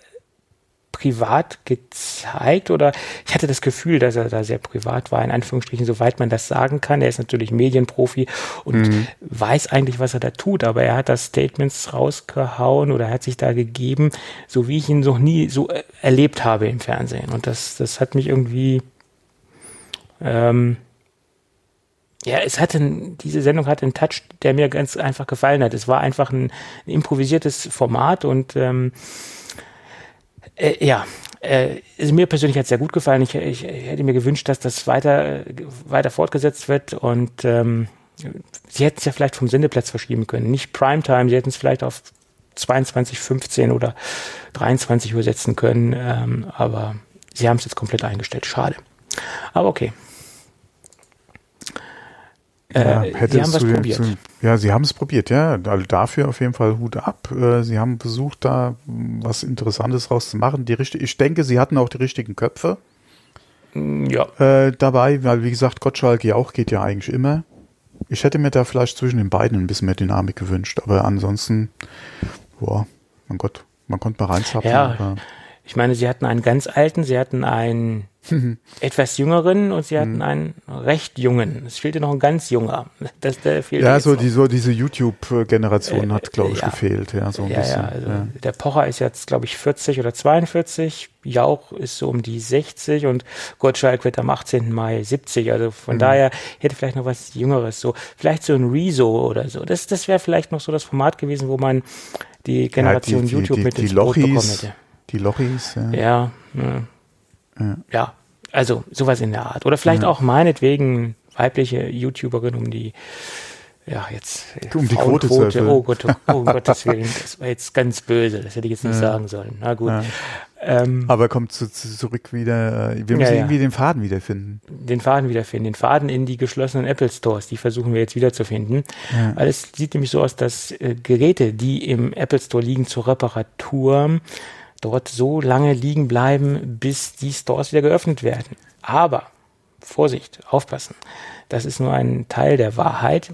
privat gezeigt oder ich hatte das Gefühl, dass er da sehr privat war, in Anführungsstrichen, soweit man das sagen kann. Er ist natürlich Medienprofi und mhm. weiß eigentlich, was er da tut, aber er hat da Statements rausgehauen oder hat sich da gegeben, so wie ich ihn noch nie so äh, erlebt habe im Fernsehen. Und das, das hat mich irgendwie, ähm, ja, es hatte, diese Sendung hatte einen Touch, der mir ganz einfach gefallen hat. Es war einfach ein, ein improvisiertes Format und ähm, äh, ja, äh, mir persönlich hat es sehr gut gefallen. Ich, ich, ich, hätte mir gewünscht, dass das weiter, weiter fortgesetzt wird und ähm, sie hätten es ja vielleicht vom Sendeplatz verschieben können. Nicht Primetime, sie hätten es vielleicht auf 22, 15 oder 23 Uhr setzen können, ähm, aber sie haben es jetzt komplett eingestellt. Schade. Aber okay. Äh, ja, sie haben was probiert. Zu, ja, sie haben es probiert, ja. Also dafür auf jeden Fall Hut ab. Äh, sie haben versucht, da was Interessantes rauszumachen. Die richtig, ich denke, sie hatten auch die richtigen Köpfe mm, ja. äh, dabei, weil wie gesagt, Gottschalk ja auch geht ja eigentlich immer. Ich hätte mir da vielleicht zwischen den beiden ein bisschen mehr Dynamik gewünscht, aber ansonsten, boah, mein Gott, man konnte mal reinzappen. Ja, Ich meine, sie hatten einen ganz alten, sie hatten einen [LAUGHS] etwas jüngeren und sie hatten einen recht jungen. Es fehlte noch ein ganz junger. Das, der fehlte Ja, so die, so diese YouTube-Generation Äh, hat, glaube ich, ja. gefehlt. Ja, so ein ja, bisschen. ja, also ja. der Pocher ist jetzt, glaube ich, 40 oder 42. Jauch ist so um die 60 und Gottschalk wird am 18. Mai 70. Also Mhm. von daher hätte vielleicht noch was Jüngeres. So, vielleicht so ein Rezo oder so. Das, das wäre vielleicht noch so das Format gewesen, wo man die Generation ja, die, YouTube die, mit die, die ins Boot bekommen Lochis, hätte. Die Lochis, ja. Ja. Ja. ja, also sowas in der Art. Oder vielleicht Ja. auch meinetwegen weibliche YouTuberin um die, ja, jetzt. Um die Quote zu erfüllen. Oh Gott, oh, um [LAUGHS] Gottes Willen, das war jetzt ganz böse, das hätte ich jetzt nicht Ja. sagen sollen. Na gut. Ja. Ähm, Aber kommt zu, zu, zurück wieder, äh, wir müssen ja. irgendwie den Faden wiederfinden. den Faden wiederfinden, den Faden in die geschlossenen Apple Stores, die versuchen wir jetzt wiederzufinden. Ja. Weil es sieht nämlich so aus, dass äh, Geräte, die im Apple Store liegen zur Reparatur, dort so lange liegen bleiben, bis die Stores wieder geöffnet werden. Aber, Vorsicht, aufpassen, das ist nur ein Teil der Wahrheit.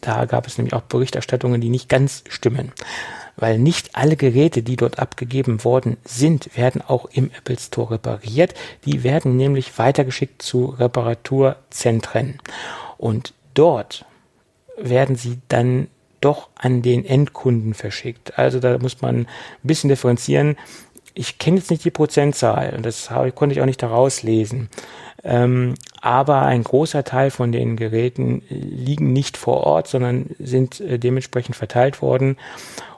Da gab es nämlich auch Berichterstattungen, die nicht ganz stimmen. Weil nicht alle Geräte, die dort abgegeben worden sind, werden auch im Apple Store repariert. Die werden nämlich weitergeschickt zu Reparaturzentren. Und dort werden sie dann doch an den Endkunden verschickt. Also da muss man ein bisschen differenzieren. Ich kenne jetzt nicht die Prozentzahl und das habe, konnte ich auch nicht daraus lesen. Ähm, aber ein großer Teil von den Geräten liegen nicht vor Ort, sondern sind äh, dementsprechend verteilt worden.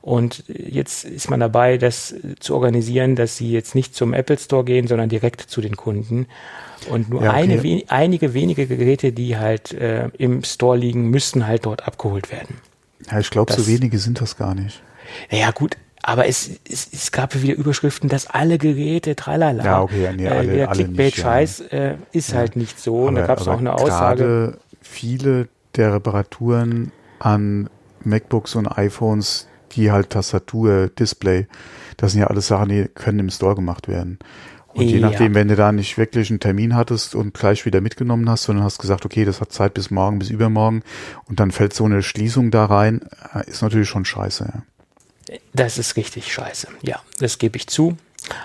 Und jetzt ist man dabei, das äh, zu organisieren, dass sie jetzt nicht zum Apple Store gehen, sondern direkt zu den Kunden. Und nur Ja, okay. eine, we einige wenige Geräte, die halt äh, im Store liegen, müssten halt dort abgeholt werden. Ja, ich glaube, so wenige sind das gar nicht. Naja, gut, aber es, es, es gab ja wieder Überschriften, dass alle Geräte, tralala. Ja, okay, ja, nee, alle- äh, der Clickbait-Scheiß äh, ist halt nicht so. Und da Aber- gab es aber auch eine Aussage. Viele der Reparaturen an MacBooks und iPhones, die halt Tastatur, Display, das sind ja alles Sachen, die können im Store gemacht werden. Und je Ja. nachdem, wenn du da nicht wirklich einen Termin hattest und gleich wieder mitgenommen hast, sondern hast gesagt, okay, das hat Zeit bis morgen, bis übermorgen und dann fällt so eine Schließung da rein, äh, ist natürlich schon scheiße. Ja. Das ist richtig scheiße. Ja, das gebe ich zu.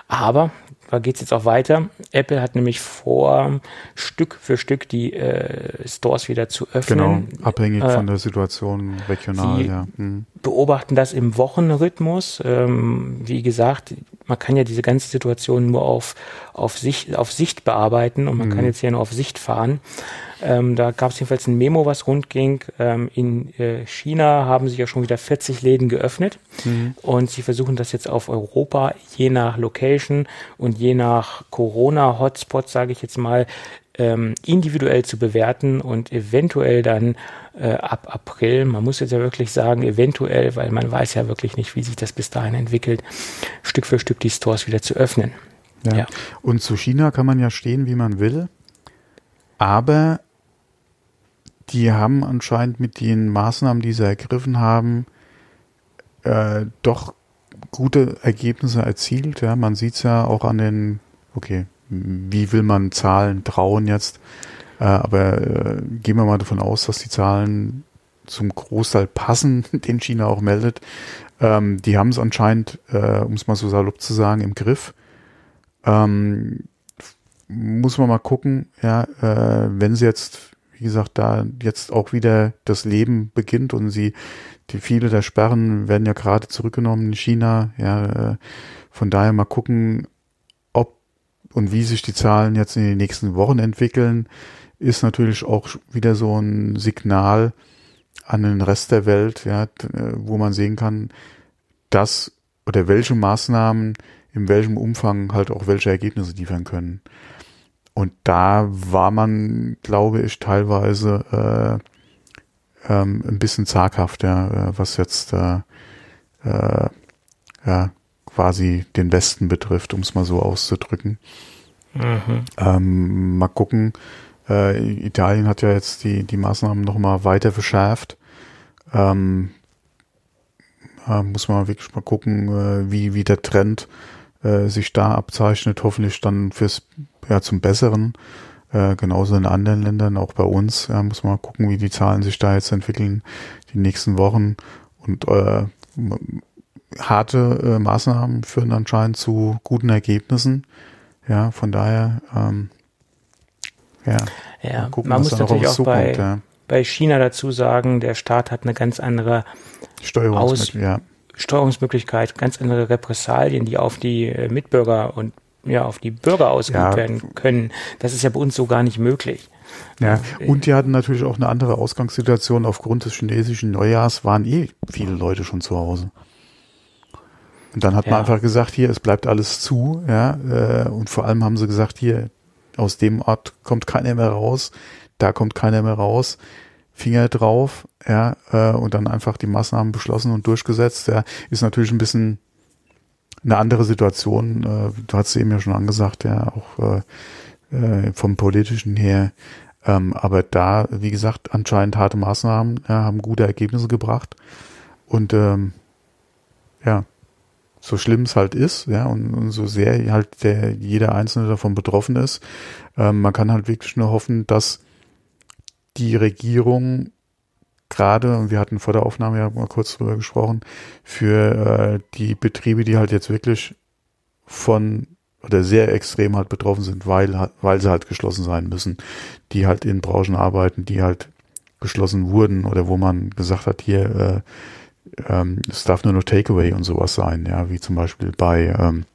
Aber da geht es jetzt auch weiter. Apple hat nämlich vor, Stück für Stück die äh, Stores wieder zu Genau, öffnen. abhängig Äh, von der Situation regional, sie- ja. Hm. beobachten das im Wochenrhythmus. Ähm, wie gesagt, man kann ja diese ganze Situation nur auf, auf, Sicht, auf Sicht bearbeiten und man kann jetzt hier nur auf Sicht fahren. Ähm, da gab es jedenfalls ein Memo, was rundging. Ähm, in äh, China haben sich ja schon wieder 40 Läden geöffnet und sie versuchen das jetzt auf Europa, je nach Location und je nach Corona-Hotspot, sage ich jetzt mal, ähm, individuell zu bewerten und eventuell dann äh, ab April, man muss jetzt ja wirklich sagen, eventuell, weil man weiß ja wirklich nicht, wie sich das bis dahin entwickelt, Stück für Stück die Stores wieder zu öffnen. Ja. Ja. Und zu China kann man ja stehen, wie man will, aber die haben anscheinend mit den Maßnahmen, die sie ergriffen haben, äh, doch gute Ergebnisse erzielt. Ja, man sieht es ja auch an den, okay, wie will man Zahlen trauen jetzt, äh, aber äh, gehen wir mal davon aus, dass die Zahlen zum Großteil passen, [LAUGHS] den China auch meldet. Ähm, die haben es anscheinend, äh, um es mal so salopp zu sagen, im Griff. Ähm, muss man mal gucken, ja, äh, wenn sie jetzt, wie gesagt, da jetzt auch wieder das Leben beginnt und sie, die viele der Sperren werden ja gerade zurückgenommen in China, ja, äh, von daher mal gucken, ob und wie sich die Zahlen jetzt in den nächsten Wochen entwickeln, ist natürlich auch wieder so ein Signal an den Rest der Welt, ja, äh, wo man sehen kann, dass oder welche Maßnahmen in welchem Umfang halt auch welche Ergebnisse liefern können. Und da war man, glaube ich, teilweise äh, ähm, ein bisschen zaghaft, ja, äh, was jetzt äh, äh, ja, quasi den Westen betrifft, um es mal so auszudrücken. Ähm, mal gucken. Äh, Italien hat ja jetzt die, die Maßnahmen nochmal weiter verschärft. Ähm, äh, muss man wirklich mal gucken, äh, wie, wie der Trend äh, sich da abzeichnet. Hoffentlich dann fürs, ja, zum Besseren. Äh, genauso in anderen Ländern, auch bei uns. Ja, muss man mal gucken, wie die Zahlen sich da jetzt entwickeln, die nächsten Wochen. Und äh, harte äh, Maßnahmen führen anscheinend zu guten Ergebnissen. Ja, von daher, ähm, ja. Ja, gucken, man muss natürlich auch zukommt, bei, ja. bei China dazu sagen, der Staat hat eine ganz andere Aus ja. Steuerungsmöglichkeit, ganz andere Repressalien, die auf die äh, Mitbürger und ja, auf die Bürger ausgeübt ja. werden können. Das ist ja bei uns so gar nicht möglich. Ja, und die hatten natürlich auch eine andere Ausgangssituation. Aufgrund des chinesischen Neujahrs waren eh viele Leute schon zu Hause. Und dann hat ja. man einfach gesagt, hier, es bleibt alles zu, ja, äh, und vor allem haben sie gesagt, hier, aus dem Ort kommt keiner mehr raus, da kommt keiner mehr raus, Finger drauf, ja, äh, und dann einfach die Maßnahmen beschlossen und durchgesetzt, ja, ist natürlich ein bisschen eine andere Situation. Äh, du hast eben ja schon angesagt, ja, auch äh, äh, vom politischen her. Ähm, aber da, wie gesagt, anscheinend harte Maßnahmen ja, haben gute Ergebnisse gebracht. Und ähm, ja, so schlimm es halt ist, ja, und, und so sehr halt der jeder Einzelne davon betroffen ist, ähm, man kann halt wirklich nur hoffen, dass die Regierung gerade, und wir hatten vor der Aufnahme ja mal kurz drüber gesprochen, für äh, die Betriebe, die halt jetzt wirklich von oder sehr extrem halt betroffen sind, weil, weil sie halt geschlossen sein müssen, die halt in Branchen arbeiten, die halt geschlossen wurden oder wo man gesagt hat, hier, äh, ähm, es darf nur noch Takeaway und sowas sein, ja, wie zum Beispiel bei ähm,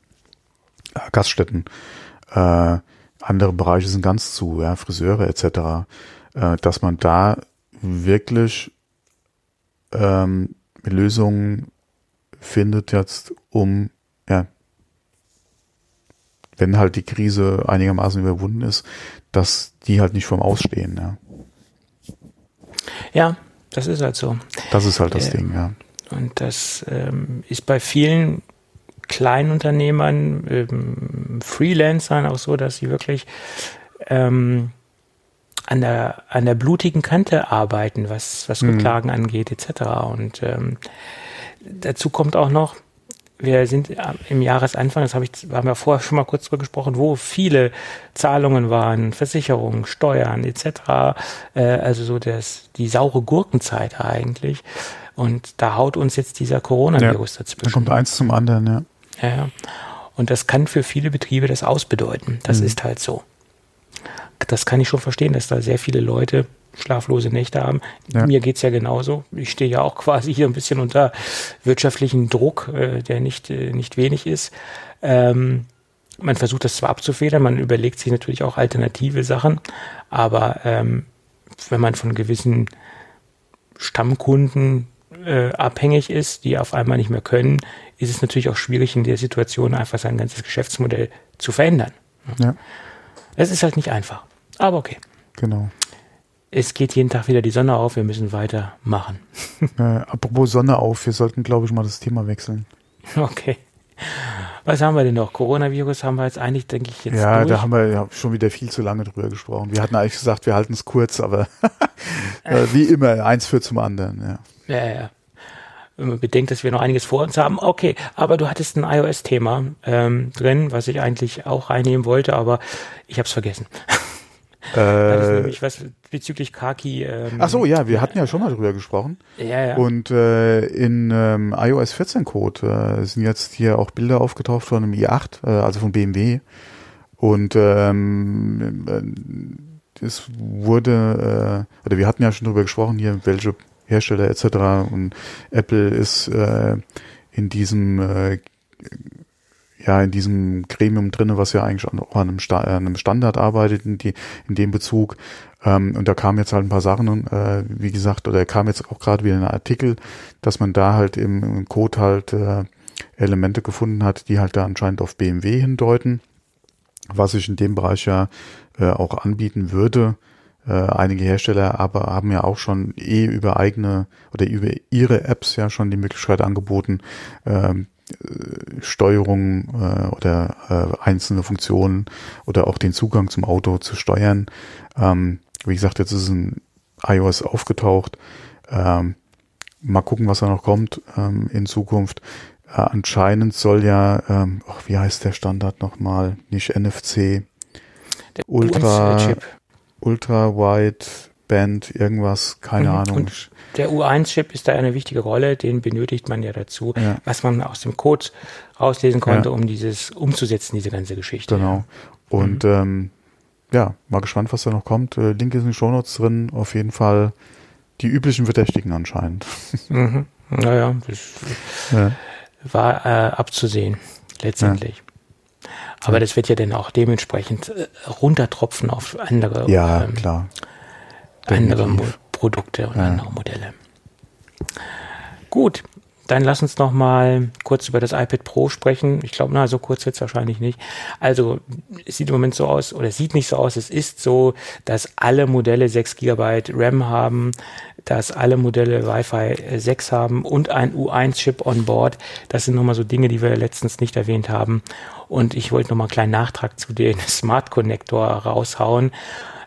Gaststätten. Äh, andere Bereiche sind ganz zu, ja, Friseure etc., äh, dass man da wirklich ähm, Lösungen findet jetzt, um, ja, wenn halt die Krise einigermaßen überwunden ist, dass die halt nicht vom Ausstehen, ja. Ja, das ist halt so. Das ist halt das äh, Ding, ja. Und das ähm, ist bei vielen Kleinunternehmern, ähm, Freelancern auch so, dass sie wirklich ähm, an der, an der blutigen Kante arbeiten, was, was Rücklagen mhm. angeht, etc. Und ähm, dazu kommt auch noch, wir sind im Jahresanfang, das habe ich, haben wir vorher schon mal kurz drüber gesprochen, wo viele Zahlungen waren, Versicherungen, Steuern etc. Äh, also so das, die saure Gurkenzeit eigentlich. Und da haut uns jetzt dieser Coronavirus ja, dazwischen. Da kommt eins zum anderen, ja. Ja. Und das kann für viele Betriebe das ausbedeuten. Das mhm. ist halt so das kann ich schon verstehen, dass da sehr viele Leute schlaflose Nächte haben. Ja. Mir geht's ja genauso. Ich stehe ja auch [LAUGHS] quasi hier ein bisschen unter wirtschaftlichen Druck, äh, der nicht, äh, nicht wenig ist. Ähm, man versucht das zwar abzufedern, man überlegt sich natürlich auch alternative Sachen, aber ähm, wenn man von gewissen Stammkunden äh, abhängig ist, die auf einmal nicht mehr können, ist es natürlich auch schwierig in der Situation einfach sein ganzes Geschäftsmodell zu verändern. Ja. Es ist halt nicht einfach. Aber okay. Genau. Es geht jeden Tag wieder die Sonne auf, wir müssen weitermachen. [LAUGHS] äh, apropos Sonne auf, wir sollten, glaube ich, mal das Thema wechseln. [LAUGHS] Okay. Was haben wir denn noch? Coronavirus haben wir jetzt eigentlich, denke ich, jetzt. Ja, durch. da haben wir ja schon wieder viel zu lange drüber gesprochen. Wir hatten eigentlich gesagt, wir halten es kurz, aber [LAUGHS] äh, wie immer, eins führt zum anderen, ja. Ja, ja bedenkt, dass wir noch einiges vor uns haben. Okay, aber du hattest ein iOS-Thema ähm, drin, was ich eigentlich auch reinnehmen wollte, aber ich habe es vergessen. [LAUGHS] Äh, das ist nämlich was bezüglich Kaki. Ähm, Ach so, ja, wir hatten ja schon mal drüber gesprochen. Ja, ja. Und äh, in ähm, iOS 14 Code äh, sind jetzt hier auch Bilder aufgetaucht von einem i8, äh, also von BMW. Und ähm, äh, es wurde, äh, oder wir hatten ja schon drüber gesprochen hier, welche Hersteller etc. Und Apple ist äh, in diesem äh, ja in diesem Gremium drinne, was ja eigentlich an, an einem, Sta äh, einem Standard arbeitet in, die, in dem Bezug. Ähm, und da kamen jetzt halt ein paar Sachen, äh, wie gesagt, oder kam jetzt auch gerade wieder ein Artikel, dass man da halt im, im Code halt äh, Elemente gefunden hat, die halt da anscheinend auf BMW hindeuten, was sich in dem Bereich ja äh, auch anbieten würde. Äh, einige Hersteller aber haben ja auch schon eh über eigene oder über ihre Apps ja schon die Möglichkeit angeboten, ähm, äh, Steuerung äh, oder äh, einzelne Funktionen oder auch den Zugang zum Auto zu steuern. Ähm, wie gesagt, jetzt ist ein iOS aufgetaucht. Ähm, mal gucken, was da noch kommt ähm, in Zukunft. Äh, anscheinend soll ja, ähm, ach, wie heißt der Standard nochmal? Nicht NFC. Der Ultra. Ultra Wide Band, irgendwas, keine mhm. Ahnung. Und der U1-Chip ist da eine wichtige Rolle, den benötigt man ja dazu, ja. was man aus dem Code rauslesen konnte, ja. um dieses umzusetzen, diese ganze Geschichte. Genau. Und mhm. ähm, ja, mal gespannt, was da noch kommt. Äh, Link ist in den Shownotes drin, auf jeden Fall die üblichen Verdächtigen anscheinend. [LAUGHS] Mhm. Naja, das ja. war äh, abzusehen, letztendlich. Aber das wird ja dann auch dementsprechend äh, runtertropfen auf andere, ja, ähm, klar. andere Mo Produkte und ja. andere Modelle. Gut, dann lass uns noch mal kurz über das iPad Pro sprechen. Ich glaube, na, so kurz wird es wahrscheinlich nicht. Also, es sieht im Moment so aus, oder es sieht nicht so aus, es ist so, dass alle Modelle 6 GB RAM haben, dass alle Modelle Wi-Fi 6 haben und ein U1-Chip on board. Das sind nochmal so Dinge, die wir letztens nicht erwähnt haben. Und ich wollte nochmal einen kleinen Nachtrag zu den [LAUGHS] Smart Connector raushauen.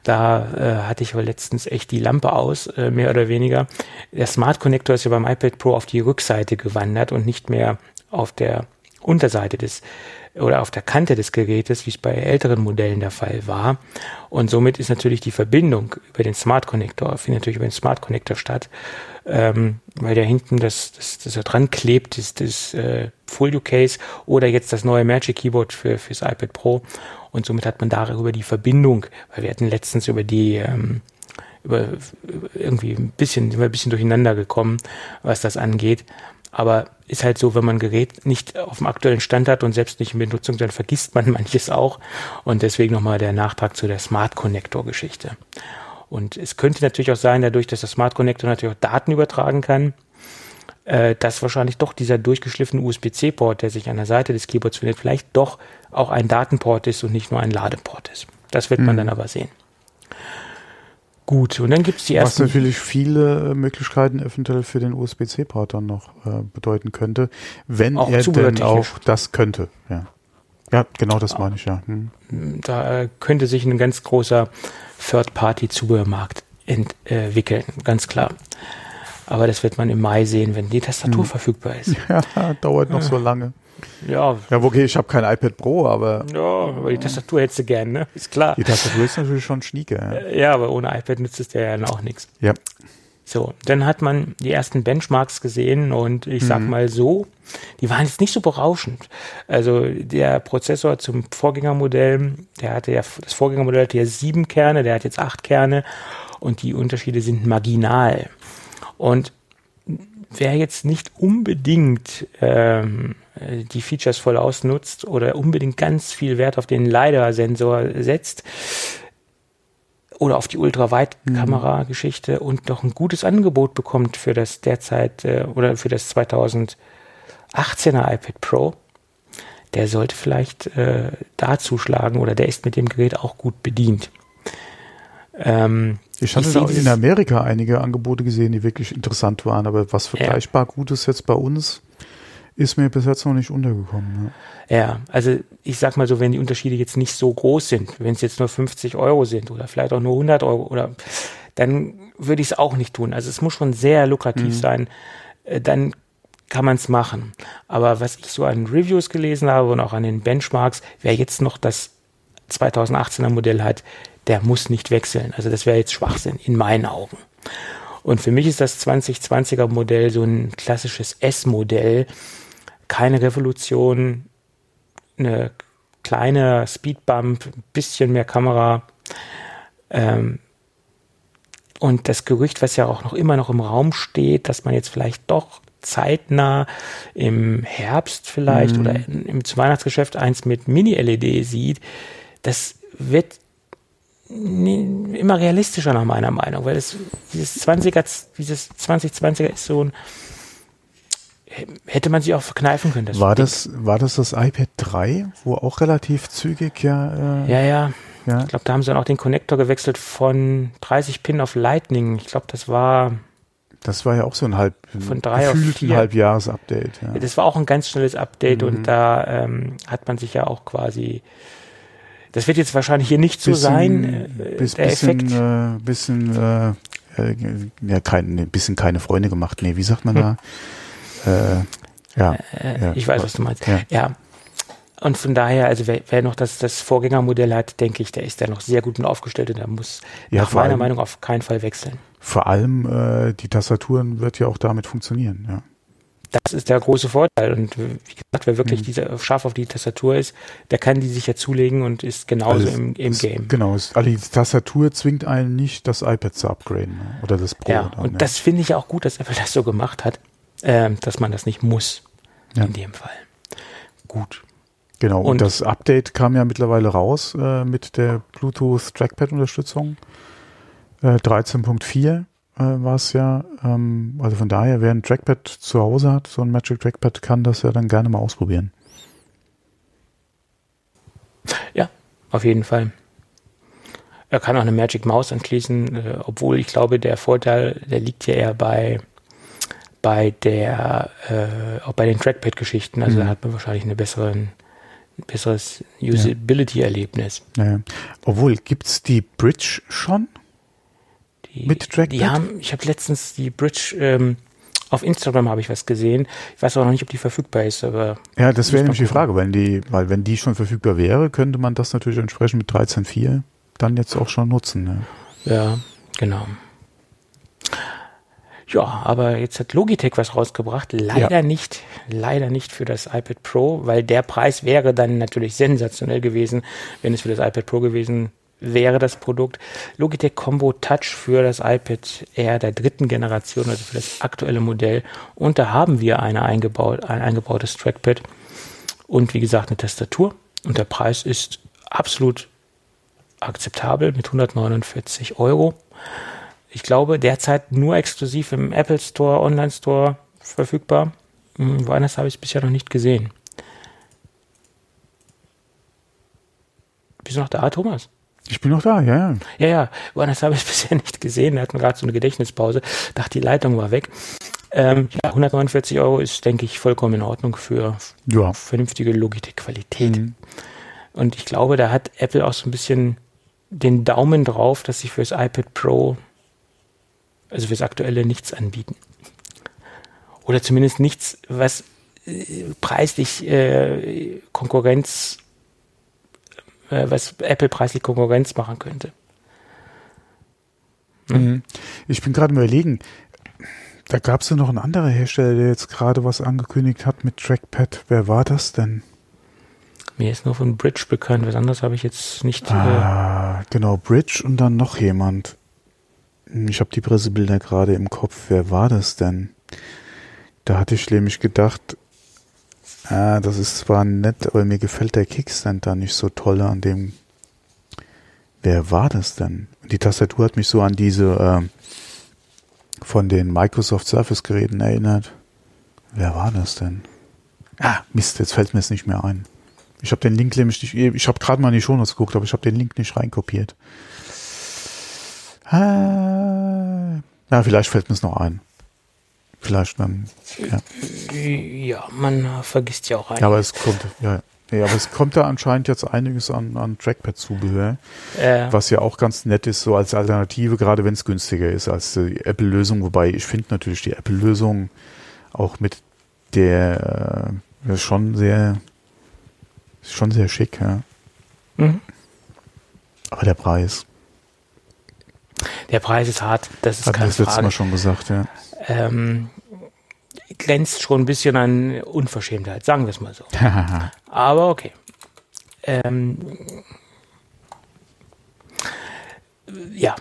Da äh, hatte ich wohl letztens echt die Lampe aus, äh, mehr oder weniger. Der Smart Connector ist ja beim iPad Pro auf die Rückseite gewandert und nicht mehr auf der Unterseite des oder auf der Kante des Gerätes, wie es bei älteren Modellen der Fall war. Und somit ist natürlich die Verbindung über den Smart Connector, findet natürlich über den Smart Connector statt, ähm, weil da hinten das, das, das da dran klebt, ist das äh, U Case oder jetzt das neue Magic Keyboard für fürs iPad Pro. Und somit hat man darüber die Verbindung, weil wir hatten letztens über die ähm, über, irgendwie ein bisschen, sind wir ein bisschen durcheinander gekommen, was das angeht. Aber ist halt so, wenn man ein Gerät nicht auf dem aktuellen Stand hat und selbst nicht in Benutzung, dann vergisst man [LAUGHS] manches auch. Und deswegen nochmal der Nachtrag zu der Smart Connector Geschichte. Und es könnte natürlich auch sein, dadurch, dass der Smart Connector natürlich auch Daten übertragen kann, äh, dass wahrscheinlich doch dieser durchgeschliffene USB-C-Port, der sich an der Seite des Keyboards findet, vielleicht doch auch ein Datenport ist und nicht nur ein Ladeport ist. Das wird man mhm. dann aber sehen. Gut, und dann gibt es die ersten. Was natürlich viele Möglichkeiten eventuell für den USB-C-Port dann noch äh, bedeuten könnte, wenn auch er denn auch das könnte. Ja, ja genau das meine ich, ja. Hm. Da äh, könnte sich ein ganz großer Third-Party-Zubehörmarkt entwickeln, ganz klar. Aber das wird man im Mai sehen, wenn die Tastatur hm. verfügbar ist. [LAUGHS] Ja, dauert noch ja. so lange. Ja. Ja, okay, ich habe kein iPad Pro, aber. Ja, aber die Tastatur hättest du gern, ne? Ist klar. Die Tastatur ist natürlich schon schnieke. Ja, ja aber ohne iPad nützt es dir ja auch nichts. Ja. So, dann hat man die ersten Benchmarks gesehen und ich sag mhm. mal so, die waren jetzt nicht so berauschend. Also der Prozessor zum Vorgängermodell, der hatte ja, das Vorgängermodell hatte ja sieben Kerne, der hat jetzt acht Kerne und die Unterschiede sind marginal. Und wer jetzt nicht unbedingt ähm, die Features voll ausnutzt oder unbedingt ganz viel Wert auf den LiDAR-Sensor setzt oder auf die Ultraweitkamera-Geschichte mhm. und doch ein gutes Angebot bekommt für das derzeit äh, oder für das 2018er iPad Pro, der sollte vielleicht äh, da zuschlagen oder der ist mit dem Gerät auch gut bedient. Ähm, ich hatte ich da in Amerika einige Angebote gesehen, die wirklich interessant waren, aber was vergleichbar ja. Gutes jetzt bei uns ist mir bis jetzt noch nicht untergekommen. Ja. ja, also ich sag mal so, wenn die Unterschiede jetzt nicht so groß sind, wenn es jetzt nur 50 Euro sind oder vielleicht auch nur 100 Euro oder dann würde ich es auch nicht tun. Also es muss schon sehr lukrativ mhm. sein. Äh, dann kann man es machen. Aber was ich so an Reviews gelesen habe und auch an den Benchmarks, wer jetzt noch das 2018er Modell hat, der muss nicht wechseln. Also das wäre jetzt Schwachsinn in meinen Augen. Und für mich ist das 2020er Modell so ein klassisches S-Modell. Keine Revolution, eine kleine Speedbump, ein bisschen mehr Kamera. Ähm, und das Gerücht, was ja auch noch immer noch im Raum steht, dass man jetzt vielleicht doch zeitnah im Herbst vielleicht mhm. oder im Weihnachtsgeschäft eins mit Mini-LED sieht, das wird immer realistischer nach meiner Meinung, weil es, dieses 20er, dieses 2020er ist so ein, hätte man sich auch verkneifen können. Das war das, war das das iPad 3, wo auch relativ zügig ja, äh, ja, ja. ja. Ich glaube, da haben sie dann auch den Connector gewechselt von 30 Pin auf Lightning. Ich glaube, das war das war ja auch so ein halb von drei auf vier. Halbjahres-Update. Ja. Das war auch ein ganz schnelles Update mhm. und da ähm, hat man sich ja auch quasi das wird jetzt wahrscheinlich hier nicht so sein, äh, bis, der bisschen, Effekt. Äh, bisschen, äh, äh, ja, kein, bisschen keine Freunde gemacht. Nee, wie sagt man hm. [LAUGHS] da? Äh, ja, äh, ja, Ich weiß, was du meinst. Ja. ja. Und von daher, also wer, wer noch das, das Vorgängermodell hat, denke ich, der ist da noch sehr gut aufgestellt und der muss Ja, nach meiner allem- Meinung auf keinen Fall wechseln. Vor allem äh, die Tastaturen wird ja auch damit funktionieren. Ja. Das ist der große Vorteil. Und wie gesagt, wer Mhm. wirklich dieser scharf auf die Tastatur ist, der kann die sich ja zulegen und ist genauso Alles- im, im es- Game. Genau, es, also die Tastatur zwingt einen nicht, das iPad zu upgraden ne? oder das Pro. Ja, dann, und ja. das finde ich auch gut, dass Apple das so gemacht hat, ähm, dass man das nicht muss Ja. in dem Fall. Gut. Genau, und, Und- das Update kam ja mittlerweile raus äh, mit der Bluetooth Trackpad-Unterstützung. Äh, 13.4 äh, war es ja. Ähm, also von daher, wer ein Trackpad zu Hause hat, so ein Magic Trackpad, kann das ja dann gerne mal ausprobieren. Ja, auf jeden Fall. Er kann auch eine Magic Maus anschließen, äh, obwohl ich glaube, der Vorteil, der liegt ja eher bei, bei der, äh, auch bei den Trackpad-Geschichten. Also Mhm. da hat man wahrscheinlich eine besseren, ein besseres Usability-Erlebnis. Naja. Obwohl, gibt's die Bridge schon? Die, Mit Trackpad? Die haben, ich habe letztens die Bridge, ähm, auf Instagram habe ich was gesehen. Ich weiß auch noch nicht, ob die verfügbar ist, aber Ja, das wäre nämlich die. Frage, wenn die, weil wenn die schon verfügbar wäre, könnte man das natürlich entsprechend mit 13.4 dann jetzt auch schon nutzen. Ja. Ja, genau. Ja, aber jetzt hat Logitech was rausgebracht. Leider Ja. nicht, leider nicht für das iPad Pro, weil der Preis wäre dann natürlich sensationell gewesen, wenn es für das iPad Pro gewesen wäre, das Produkt. Logitech Combo Touch für das iPad Air der dritten Generation, also für das aktuelle Modell. Und da haben wir eine eingebaut, ein eingebautes Trackpad und wie gesagt eine Tastatur. Und der Preis ist absolut akzeptabel mit 149 Euro. Ich glaube, derzeit nur exklusiv im Apple Store, Online Store verfügbar. Hm, Woanders habe ich es bisher noch nicht gesehen. Bist du noch da, Thomas? Ich bin noch da, ja, ja. Ja, ja, woanders habe ich es [LAUGHS] bisher nicht gesehen. Da hatten wir gerade so eine Gedächtnispause. Dachte, die Leitung war weg. Ähm, ja, 149 Euro ist, denke ich, vollkommen in Ordnung für Ja. vernünftige Logitech-Qualität. Mhm. Und ich glaube, da hat Apple auch so ein bisschen den Daumen drauf, dass sie fürs iPad Pro, also fürs aktuelle, nichts anbieten. Oder zumindest nichts, was äh, preislich äh, Konkurrenz, äh, was Apple preislich Konkurrenz machen könnte. Mhm. Ich bin gerade überlegen, da gab es ja noch einen anderen Hersteller, der jetzt gerade was angekündigt hat mit Trackpad. Wer war das denn? Mir ist nur von Bridge bekannt, was anderes habe ich jetzt nicht. Äh, Ah, genau, Bridge und dann noch jemand. Ich habe die Pressebilder gerade im Kopf. Wer war das denn? Da hatte ich nämlich gedacht, ah, das ist zwar nett, aber mir gefällt der Kickstand da nicht so toll an dem. Wer war das denn? Die Tastatur hat mich so an diese ähm, von den Microsoft Surface Geräten erinnert. Wer war das denn? Ah, Mist, jetzt fällt mir es nicht mehr ein. Ich habe den Link nämlich nicht, ich habe gerade mal in die Shownotes geguckt, aber ich habe den Link nicht reinkopiert. Ah, na, vielleicht fällt mir es noch ein. Vielleicht dann. Ja. ja, man vergisst ja auch ja, aber es kommt, ja, ja, aber es kommt da anscheinend jetzt einiges an, an Trackpad-Zubehör, äh, was ja auch ganz nett ist, so als Alternative, gerade wenn es günstiger ist als die Apple-Lösung. Wobei ich finde natürlich die Apple-Lösung auch mit der äh, ist schon sehr, schon sehr schick, ja. mhm. Aber der Preis, Der Preis ist hart, das ist wir keine das Frage. Mal schon gesagt, ja. ähm, glänzt schon ein bisschen an Unverschämtheit, sagen wir es mal so. [LAUGHS] Aber okay. Ähm, ja,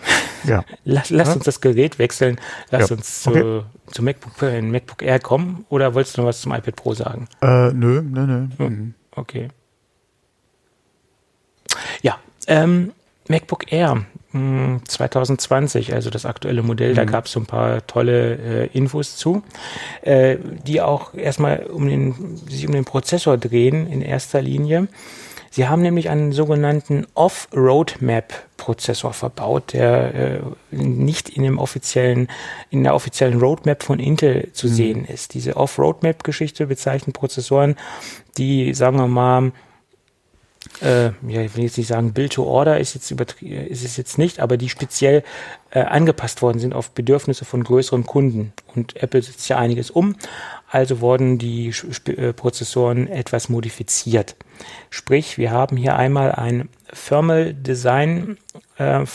ja. lass, lass Ja. uns das Gerät wechseln. Lass Ja, uns zu, okay. zu MacBook, äh, MacBook Air kommen. Oder wolltest du noch was zum iPad Pro sagen? Äh, nö, nö, nö. Mhm. Okay. Ja, ähm, MacBook Air 2020, also das aktuelle Modell, da Mhm. gab es so ein paar tolle äh, Infos zu, äh, die auch erstmal um den, sich um den Prozessor drehen in erster Linie. Sie haben nämlich einen sogenannten Off-Roadmap-Prozessor verbaut, der äh, nicht in dem offiziellen, in der offiziellen Roadmap von Intel zu sehen ist. Diese Off-Roadmap-Geschichte bezeichnet Prozessoren, die, sagen wir mal, äh, ja, ich will jetzt nicht sagen, Build to Order ist jetzt ist es jetzt nicht, aber die speziell äh, angepasst worden sind auf Bedürfnisse von größeren Kunden. Und Apple setzt ja einiges um, also wurden die äh, Prozessoren etwas modifiziert. Sprich, wir haben hier einmal ein Thermal Design, äh, äh,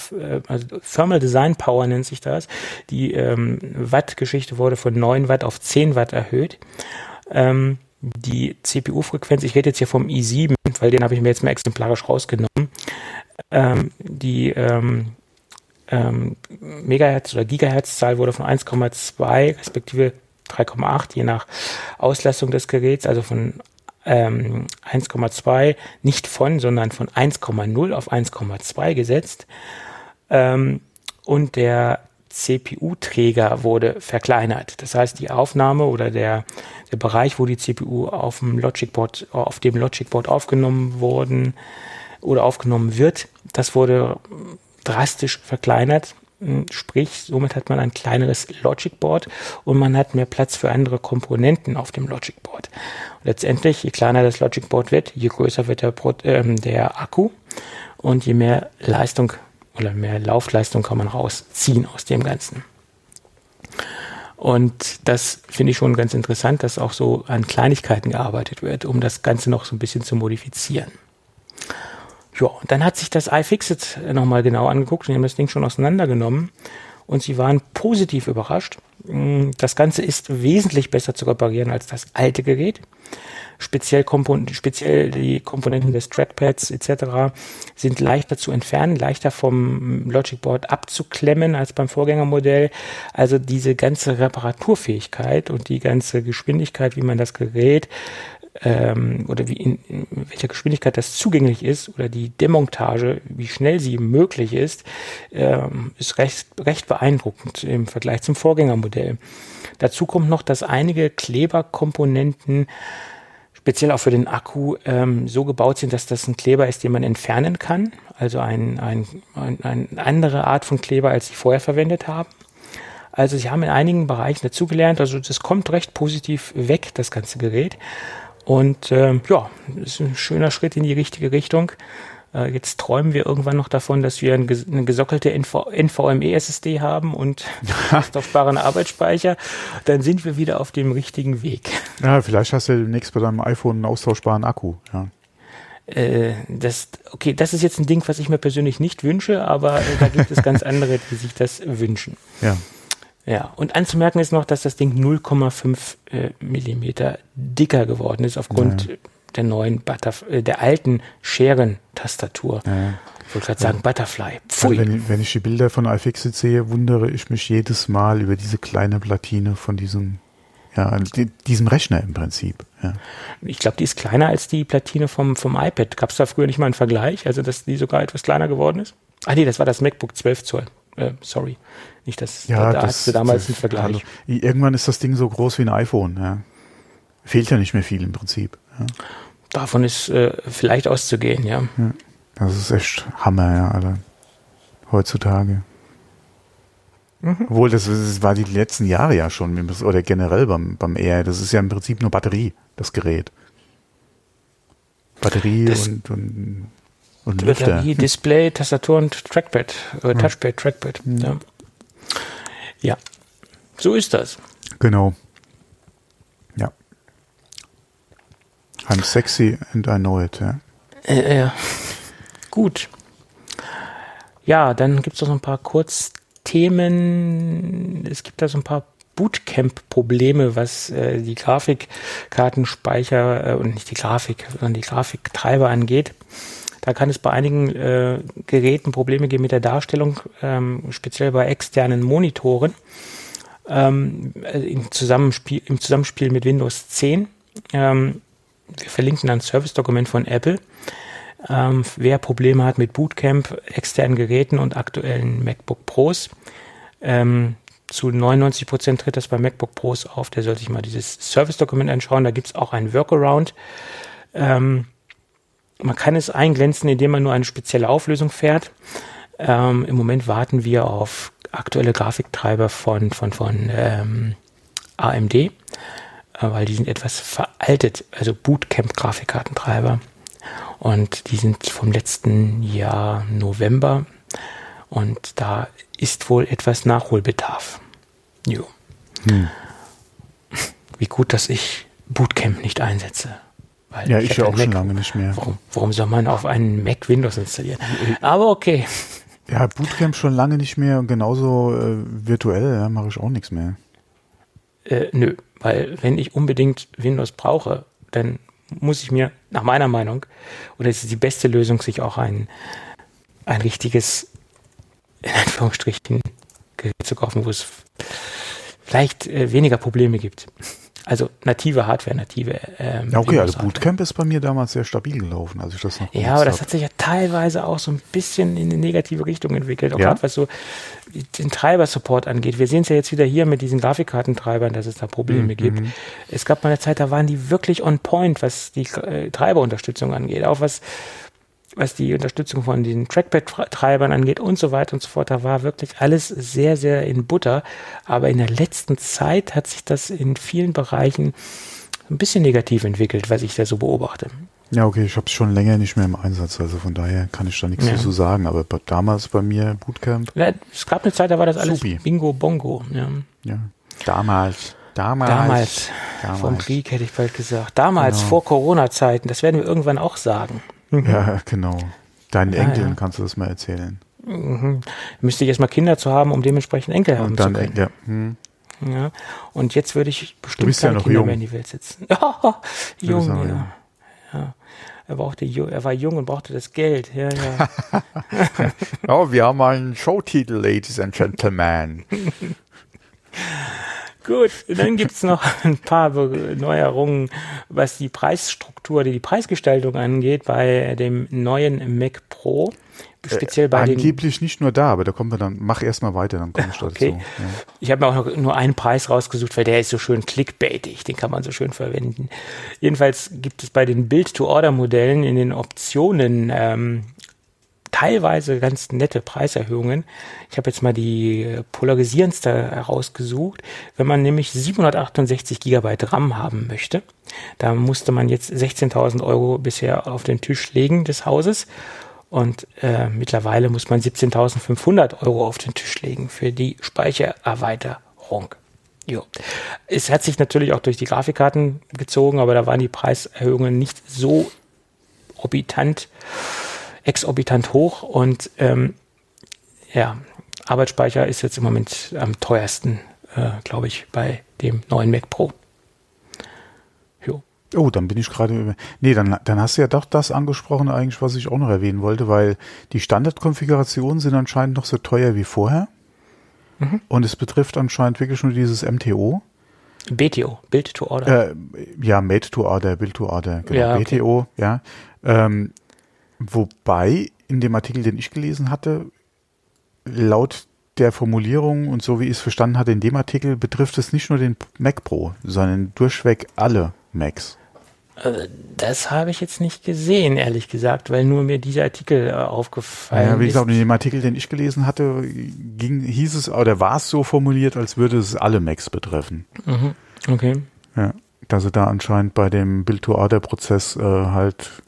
also Thermal Design Power nennt sich das. Die ähm, Watt-Geschichte wurde von 9 Watt auf 10 Watt erhöht. Ähm, die CPU-Frequenz, ich rede jetzt hier vom i7, weil den habe ich mir jetzt mal exemplarisch rausgenommen. Ähm, die ähm, ähm, Megahertz oder Gigahertz-Zahl wurde von 1,2 respektive 3,8 je nach Auslastung des Geräts, also von ähm, 1,2 nicht von, sondern von 1,0 auf 1,2 gesetzt. Ähm, und der CPU-Träger wurde verkleinert. Das heißt, die Aufnahme oder der, der Bereich, wo die CPU auf dem Logic Board, auf dem Logic Board aufgenommen wurden oder aufgenommen wird, das wurde drastisch verkleinert. Sprich, somit hat man ein kleineres Logic Board und man hat mehr Platz für andere Komponenten auf dem Logic Board. Und letztendlich, je kleiner das Logic Board wird, je größer wird der, äh, der Akku und je mehr Leistung oder mehr Laufleistung kann man rausziehen aus dem Ganzen. Und das finde ich schon ganz interessant, dass auch so an Kleinigkeiten gearbeitet wird, um das Ganze noch so ein bisschen zu modifizieren. Ja, und dann hat sich das iFixit nochmal genau angeguckt und haben das Ding schon auseinandergenommen und sie waren positiv überrascht. Mm, das Ganze ist wesentlich besser zu reparieren als das alte Gerät. Speziell, Kompon speziell die Komponenten des Trackpads etc. sind leichter zu entfernen, leichter vom Logic Board abzuklemmen als beim Vorgängermodell. Also diese ganze Reparaturfähigkeit und die ganze Geschwindigkeit, wie man das Gerät ähm, oder wie in, in welcher Geschwindigkeit das zugänglich ist oder die Demontage, wie schnell sie möglich ist, ähm, ist recht, recht beeindruckend im Vergleich zum Vorgängermodell. Dazu kommt noch, dass einige Kleberkomponenten speziell auch für den Akku ähm, so gebaut sind, dass das ein Kleber ist, den man entfernen kann. Also ein, ein, ein, eine andere Art von Kleber, als sie vorher verwendet haben. Also sie haben in einigen Bereichen dazugelernt. Also das kommt recht positiv weg, das ganze Gerät. Und äh, ja, ist ein schöner Schritt in die richtige Richtung. Äh, jetzt träumen wir irgendwann noch davon, dass wir ein, eine gesockelte NV NVMe-SSD haben und [LAUGHS] austauschbaren Arbeitsspeicher. Dann sind wir wieder auf dem richtigen Weg. Ja, vielleicht hast du demnächst bei deinem iPhone einen austauschbaren Akku. Ja. Äh, das, okay, das ist jetzt ein Ding, was ich mir persönlich nicht wünsche, aber äh, da gibt es ganz [LAUGHS] andere, die sich das wünschen. Ja. Ja, und anzumerken ist noch, dass das Ding 0,5 äh, Millimeter dicker geworden ist aufgrund ja. der neuen Butterf äh, der alten Scheren-Tastatur. Ja. Ich wollte gerade sagen, Butterfly. Pfui. Wenn, wenn, ich die Bilder von iFixit sehe, wundere ich mich jedes Mal über diese kleine Platine von diesem, ja, diesem Rechner im Prinzip. Ja. Ich glaube, die ist kleiner als die Platine vom, vom iPad. Gab es da früher nicht mal einen Vergleich, also dass die sogar etwas kleiner geworden ist? Ah nee, das war das MacBook 12 Zoll. Äh, sorry. Nicht, dass ja, da, da das, damals einen Vergleich. Hallo. Irgendwann ist das Ding so groß wie ein iPhone. Ja. Fehlt ja nicht mehr viel im Prinzip. Ja. Davon ist äh, vielleicht auszugehen, ja. ja. Das ist echt Hammer, ja, Alter. Heutzutage. Mhm. Obwohl, das, das, war die letzten Jahre ja schon, oder generell beim, beim Air. Das ist ja im Prinzip nur Batterie, das Gerät. Batterie das, und, und und Lüfter. Batterie, Display, Tastatur und Trackpad, äh, Touchpad, Trackpad. Mhm. Ja. ja, so ist das. Genau. Ja. I'm sexy and I know it, ja. Äh, ja. Gut. Ja, dann gibt es noch ein paar Kurzthemen. Es gibt da so ein paar Bootcamp-Probleme, was äh, die Grafikkartenspeicher äh, und nicht die Grafik, sondern die Grafiktreiber angeht. Da kann es bei einigen äh, Geräten Probleme geben mit der Darstellung, ähm, speziell bei externen Monitoren. Ähm, im, Zusammenspiel, Im Zusammenspiel mit Windows 10. Ähm, wir verlinken ein Service-Dokument von Apple. Ähm, wer Probleme hat mit Bootcamp, externen Geräten und aktuellen MacBook Pros, ähm, zu 99 Prozent tritt das bei MacBook Pros auf. Der soll sich mal dieses Service-Dokument anschauen. Da gibt es auch einen Workaround. Ähm, man kann es einglänzen, indem man nur eine spezielle Auflösung fährt. Ähm, Im Moment warten wir auf aktuelle Grafiktreiber von, von, von ähm, AMD, äh, weil die sind etwas veraltet, also Bootcamp-Grafikkartentreiber. Und die sind vom letzten Jahr November. Und da ist wohl etwas Nachholbedarf. Jo. Hm. Wie gut, dass ich Bootcamp nicht einsetze. Weil ja, ich, ich ja auch Mac. schon lange nicht mehr. Warum, warum soll man auf einen Mac Windows installieren? Aber okay. Ja, Bootcamp schon lange nicht mehr und genauso äh, virtuell ja, mache ich auch nichts mehr. Äh, nö, weil wenn ich unbedingt Windows brauche, dann muss ich mir nach meiner Meinung, oder es ist die beste Lösung, sich auch ein, ein richtiges, in Anführungsstrichen, Gerät zu kaufen, wo es vielleicht äh, weniger Probleme gibt. Also native Hardware, native. Ähm, ja, okay, also Bootcamp ist bei mir damals sehr stabil gelaufen, als ich das noch Ja, aber das hat sich ja teilweise auch so ein bisschen in eine negative Richtung entwickelt, auch ja? gerade was so den Treiber-Support angeht. Wir sehen es ja jetzt wieder hier mit diesen Grafikkartentreibern, dass es da Probleme mhm. gibt. Es gab mal eine Zeit, da waren die wirklich on point, was die äh, Treiberunterstützung angeht, auch was was die Unterstützung von den Trackpad-Treibern angeht und so weiter und so fort. Da war wirklich alles sehr, sehr in Butter. Aber in der letzten Zeit hat sich das in vielen Bereichen ein bisschen negativ entwickelt, was ich da so beobachte. Ja, okay, ich habe es schon länger nicht mehr im Einsatz, also von daher kann ich da nichts ja. dazu sagen. Aber damals bei mir Bootcamp. Ja, es gab eine Zeit, da war das alles Supi. Bingo Bongo. Ja. ja. Damals. Damals. Damals. Damals. Vom Krieg hätte ich bald gesagt. Damals, genau. vor Corona-Zeiten. Das werden wir irgendwann auch sagen. Mhm. Ja, genau. Deinen ah, Enkeln ja. kannst du das mal erzählen. Mhm. Müsste ich erstmal Kinder zu haben, um dementsprechend Enkel haben Und dann, zu können. Ja. Hm. ja. Und jetzt würde ich bestimmt keine ja Kinder jung. mehr in die Welt setzen. Oh, [LAUGHS] jung, ja. Jung. ja. Er, brauchte, er war jung und brauchte das Geld. Ja, ja. [LAUGHS] oh, wir haben einen Showtitel, Ladies and Gentlemen. [LAUGHS] Gut, dann gibt's noch ein paar Neuerungen, was die Preisstruktur, die Preisgestaltung angeht bei dem neuen Mac Pro. Speziell bei äh, Angeblich nicht nur da, aber da kommen wir dann, mach erstmal weiter, dann komme ich dazu. Okay. Ja. Ich habe mir auch noch nur einen Preis rausgesucht, weil der ist so schön clickbaitig, den kann man so schön verwenden. Jedenfalls gibt es bei den Build-to-Order-Modellen in den Optionen ähm, teilweise ganz nette Preiserhöhungen. Ich habe jetzt mal die polarisierendste herausgesucht. Wenn man nämlich 768 Gigabyte RAM haben möchte, da musste man jetzt 16.000 Euro bisher auf den Tisch legen des Hauses. Und äh, mittlerweile muss man 17.500 Euro auf den Tisch legen für die Speichererweiterung. Jo. Es hat sich natürlich auch durch die Grafikkarten gezogen, aber da waren die Preiserhöhungen nicht so orbitant exorbitant hoch und ähm, ja, Arbeitsspeicher ist jetzt im Moment am teuersten, äh, glaube ich, bei dem neuen Mac Pro. Jo. Oh, dann bin ich gerade über. Nee, dann, dann hast du ja doch das angesprochen, eigentlich, was ich auch noch erwähnen wollte, weil die Standardkonfigurationen sind anscheinend noch so teuer wie vorher. Mhm. Und es betrifft anscheinend wirklich nur dieses MTO. BTO, Build to Order. Äh, ja, Made to Order, Build to Order, genau. Ja, okay. BTO, ja. Ähm, Wobei in dem Artikel, den ich gelesen hatte, laut der Formulierung und so wie ich es verstanden hatte in dem Artikel, betrifft es nicht nur den Mac Pro, sondern durchweg alle Macs. Äh, das habe ich jetzt nicht gesehen, ehrlich gesagt, weil nur mir dieser Artikel äh, aufgefallen ist. Ja, wie gesagt, in dem Artikel, den ich gelesen hatte, ging, hieß es oder war es so formuliert, als würde es alle Macs betreffen. Mhm. Okay. Ja dass sie da anscheinend bei dem Build-to-Order-Prozess äh, halt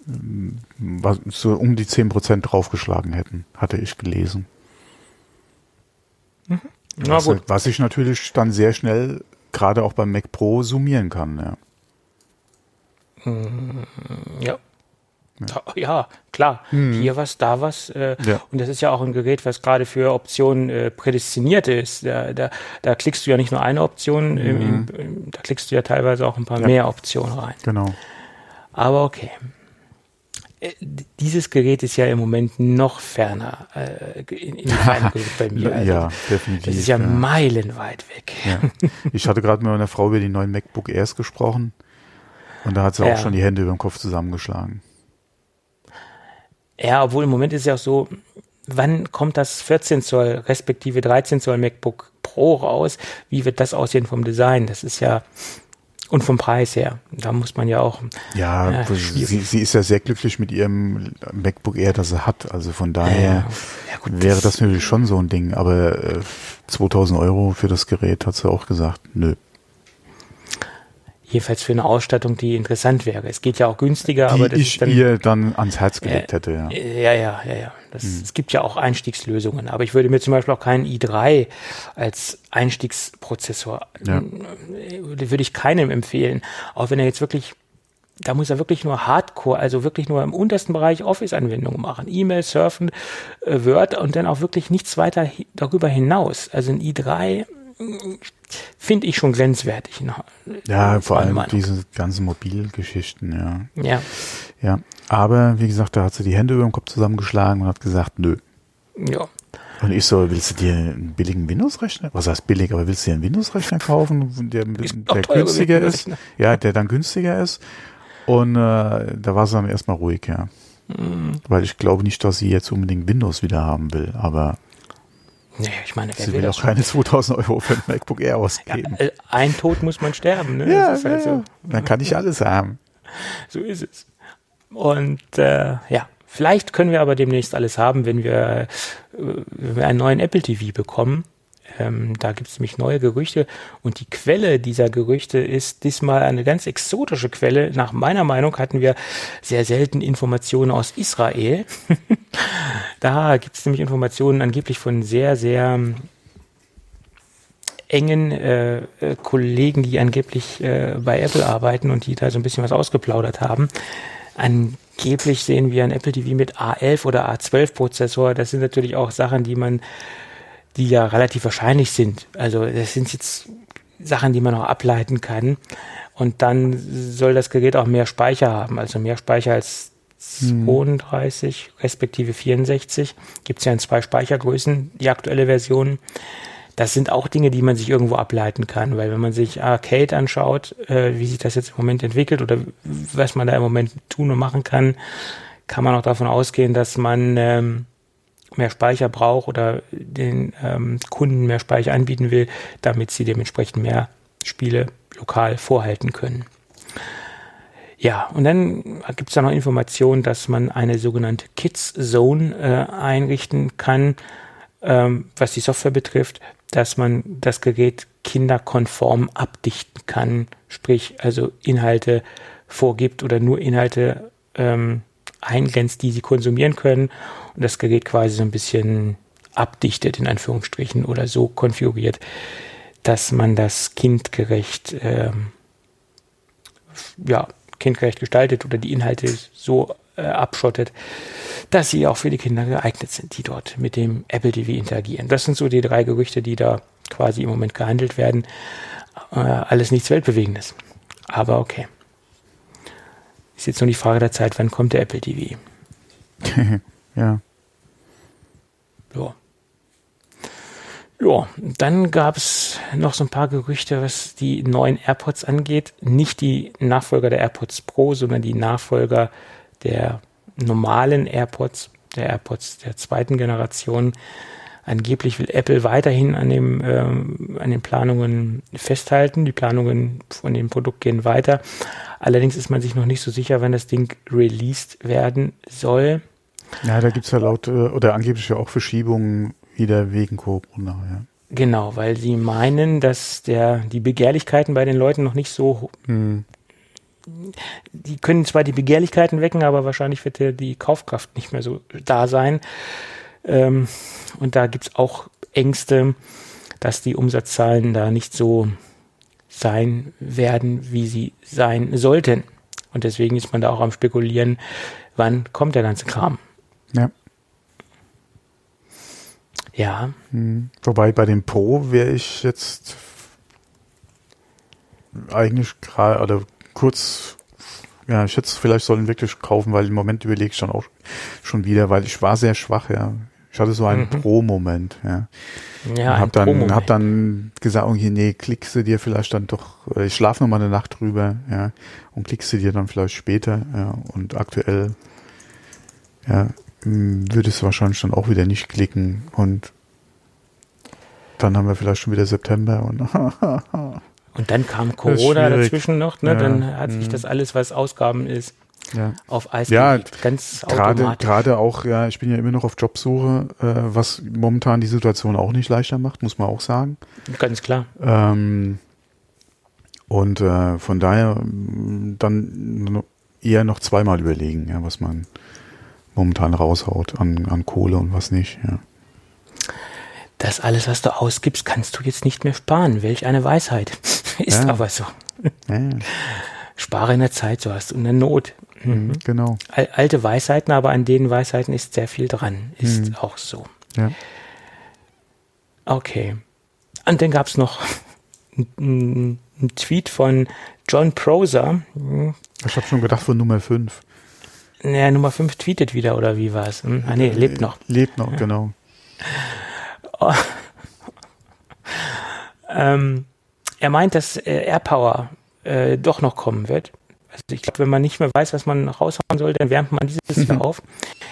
was, so um die 10% draufgeschlagen hätten, hatte ich gelesen. Mhm. Was, gut. was ich natürlich dann sehr schnell gerade auch beim Mac Pro summieren kann. Ja. Mhm. ja. Ja, ja klar. Hm. Hier was, da was. Äh, ja. Und das ist ja auch ein Gerät, was gerade für Optionen äh, prädestiniert ist. Da, da, da klickst du ja nicht nur eine Option, mhm. im, im, da klickst du ja teilweise auch ein paar ja. mehr Optionen rein. Genau. Aber okay. Äh, dieses Gerät ist ja im Moment noch ferner äh, in, in bei mir. [LAUGHS] Also, ja, definitiv. Das ist ja, meilenweit weg. Ich hatte gerade mit meiner Frau über die neuen MacBook Airs gesprochen und da hat sie auch schon die Hände über den Kopf zusammengeschlagen. Ja, obwohl im Moment ist es ja auch so, wann kommt das 14 Zoll respektive 13 Zoll MacBook Pro raus? Wie wird das aussehen vom Design? Das ist ja und vom Preis her. Da muss man ja auch. Ja, äh, sie, sie, ist ja sehr glücklich mit ihrem MacBook Air, das sie hat. Also von daher ja, ja, gut, wäre das, das, natürlich schon so ein Ding. Aber äh, 2000 Euro für das Gerät hat sie auch gesagt, nö. Jedenfalls für eine Ausstattung, die interessant wäre. Es geht ja auch günstiger, Die aber das ich ist dann, ihr dann ans Herz gelegt hätte, ja. ja, ja, ja, ja. Das, Hm. Es gibt ja auch Einstiegslösungen, aber ich würde mir zum Beispiel auch keinen i3 als Einstiegsprozessor, Ja. äh, würde ich keinem empfehlen. Auch wenn er jetzt wirklich, da muss er wirklich nur Hardcore, also wirklich nur im untersten Bereich Office-Anwendungen machen. E-Mail, Surfen, äh, Word und dann auch wirklich nichts weiter hi- darüber hinaus. Also ein i3 mm, finde ich schon grenzwertig. Ja, vor allem Meinung. diese ganzen Mobilgeschichten, ja. Ja, Ja. Aber wie gesagt, da hat sie die Hände über den Kopf zusammengeschlagen und hat gesagt, nö. ja. Und ich so, willst du dir einen billigen Windows-Rechner? Was heißt billig, aber willst du dir einen Windows-Rechner kaufen, der, [LAUGHS] der günstiger ist? Ja, der dann günstiger ist. Und äh, da war sie dann erstmal ruhig, ja. Mhm. Weil ich glaube nicht, dass sie jetzt unbedingt Windows wieder haben will, aber Nee, ich meine, wer sie will will auch keine [LAUGHS] 2000 Euro für ein MacBook Air Ja, ausgeben. äh, ein Tod muss man sterben, ne? Ja, ist ja, halt so. ja. Dann kann ich [LAUGHS] alles haben. So ist es. Und äh, ja, vielleicht können wir aber demnächst alles haben, wenn wir, äh, wenn wir einen neuen Apple TV bekommen. Ähm, da gibt es nämlich neue Gerüchte und die Quelle dieser Gerüchte ist diesmal eine ganz exotische Quelle. Nach meiner Meinung hatten wir sehr selten Informationen aus Israel. [LAUGHS] da gibt es nämlich Informationen angeblich von sehr, sehr engen äh, äh, Kollegen, die angeblich äh, bei Apple arbeiten und die da so ein bisschen was ausgeplaudert haben. Angeblich sehen wir ein Apple TV mit A11 oder A12 Prozessor. Das sind natürlich auch Sachen, die man, die ja relativ wahrscheinlich sind. Also das sind jetzt Sachen, die man auch ableiten kann. Und dann soll das Gerät auch mehr Speicher haben, also mehr Speicher als 32 respektive 64. Gibt es ja in zwei Speichergrößen, die aktuelle Version. Das sind auch Dinge, die man sich irgendwo ableiten kann, weil wenn man sich Arcade anschaut, äh, wie sich das jetzt im Moment entwickelt oder was man da im Moment tun und machen kann, kann man auch davon ausgehen, dass man ähm, mehr Speicher braucht oder den ähm, Kunden mehr Speicher anbieten will, damit sie dementsprechend mehr Spiele lokal vorhalten können. Ja, und dann gibt es da noch Informationen, dass man eine sogenannte Kids Zone äh, einrichten kann, ähm, was die Software betrifft, dass man das Gerät kinderkonform abdichten kann, sprich also Inhalte vorgibt oder nur Inhalte ähm, eingrenzt, die sie konsumieren können und das Gerät quasi so ein bisschen abdichtet in Anführungsstrichen oder so konfiguriert, dass man das kindgerecht ähm, ja, kindgerecht gestaltet oder die Inhalte so äh, abschottet, dass sie auch für die Kinder geeignet sind, die dort mit dem Apple TV interagieren. Das sind so die drei Gerüchte, die da quasi im Moment gehandelt werden. Äh, alles nichts Weltbewegendes. Aber okay. Ist jetzt nur die Frage der Zeit, wann kommt der Apple TV? [LAUGHS] Ja. Ja, dann gab es noch so ein paar Gerüchte, was die neuen AirPods angeht. Nicht die Nachfolger der AirPods Pro, sondern die Nachfolger der normalen AirPods, der AirPods der zweiten Generation. Angeblich will Apple weiterhin an, dem, ähm, an den Planungen festhalten. Die Planungen von dem Produkt gehen weiter. Allerdings ist man sich noch nicht so sicher, wann das Ding released werden soll. Ja, da gibt's ja laut, äh, oder angeblich ja auch Verschiebungen wieder wegen Corona, ja. Genau, weil sie meinen, dass der, die Begehrlichkeiten bei den Leuten noch nicht so, Hm. die können zwar die Begehrlichkeiten wecken, aber wahrscheinlich wird die Kaufkraft nicht mehr so da sein. Ähm, und da gibt's auch Ängste, dass die Umsatzzahlen da nicht so sein werden, wie sie sein sollten. Und deswegen ist man da auch am spekulieren, wann kommt der ganze Kram. Ja. Ja, Hm. Wobei bei dem Pro wäre ich jetzt eigentlich gerade, oder kurz, ja, ich hätte es vielleicht sollen wirklich kaufen, weil im Moment überlege ich schon auch schon wieder, weil ich war sehr schwach, ja. Ich hatte so einen Mhm. Pro-Moment, ja. ja, hab dann, hab dann gesagt, okay, nee, klickst du dir vielleicht dann doch, äh, ich schlafe noch mal eine Nacht drüber, ja, und klickst du dir dann vielleicht später, ja, und aktuell, ja, mh, würde es wahrscheinlich dann auch wieder nicht klicken und dann haben wir vielleicht schon wieder September und [LAUGHS] Und dann kam Corona dazwischen noch, ne? Ja, Dann hat sich mhm. das alles, was Ausgaben ist, ja. auf Eis Ja, gelegt. Ganz Gerade, automatisch. gerade auch, ja, ich bin ja immer noch auf Jobsuche, äh, was momentan die Situation auch nicht leichter macht, muss man auch sagen. Ganz klar. Ähm, Und äh, von daher mm, dann eher noch zweimal überlegen, ja, was man momentan raushaut an, an Kohle und was nicht. Ja. Das alles, was du ausgibst, kannst du jetzt nicht mehr sparen. Welch eine Weisheit. [LAUGHS] Ist ja. aber so. Ja. Spare in der Zeit, so hast du in der Not. Mhm. Genau. Alte Weisheiten, aber an den Weisheiten ist sehr viel dran. Ist mhm. auch so. Ja. Okay. Und dann gab es noch [LAUGHS] einen Tweet von John Proser. Ich habe schon gedacht von Nummer 5. Naja, Nummer 5 tweetet wieder, oder wie war es? Hm? Ah, nee, lebt noch. Lebt noch, genau. Oh. [LAUGHS] ähm, er meint, dass äh, AirPower äh, doch noch kommen wird. Also ich glaube, wenn man nicht mehr weiß, was man raushauen soll, dann wärmt man dieses Jahr [LAUGHS] auf.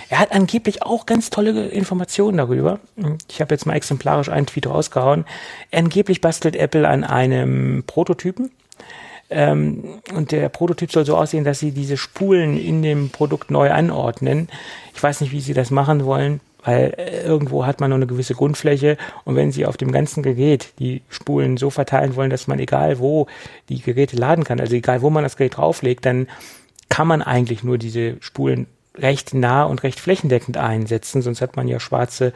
Er hat angeblich auch ganz tolle Informationen darüber. Ich habe jetzt mal exemplarisch einen Tweet rausgehauen. Angeblich bastelt Apple an einem Prototypen. Ähm, und der Prototyp soll so aussehen, dass sie diese Spulen in dem Produkt neu anordnen. Ich weiß nicht, wie sie das machen wollen weil äh, irgendwo hat man nur eine gewisse Grundfläche und wenn Sie auf dem ganzen Gerät die Spulen so verteilen wollen, dass man egal wo die Geräte laden kann, also egal wo man das Gerät drauflegt, dann kann man eigentlich nur diese Spulen recht nah und recht flächendeckend einsetzen, sonst hat man ja schwarze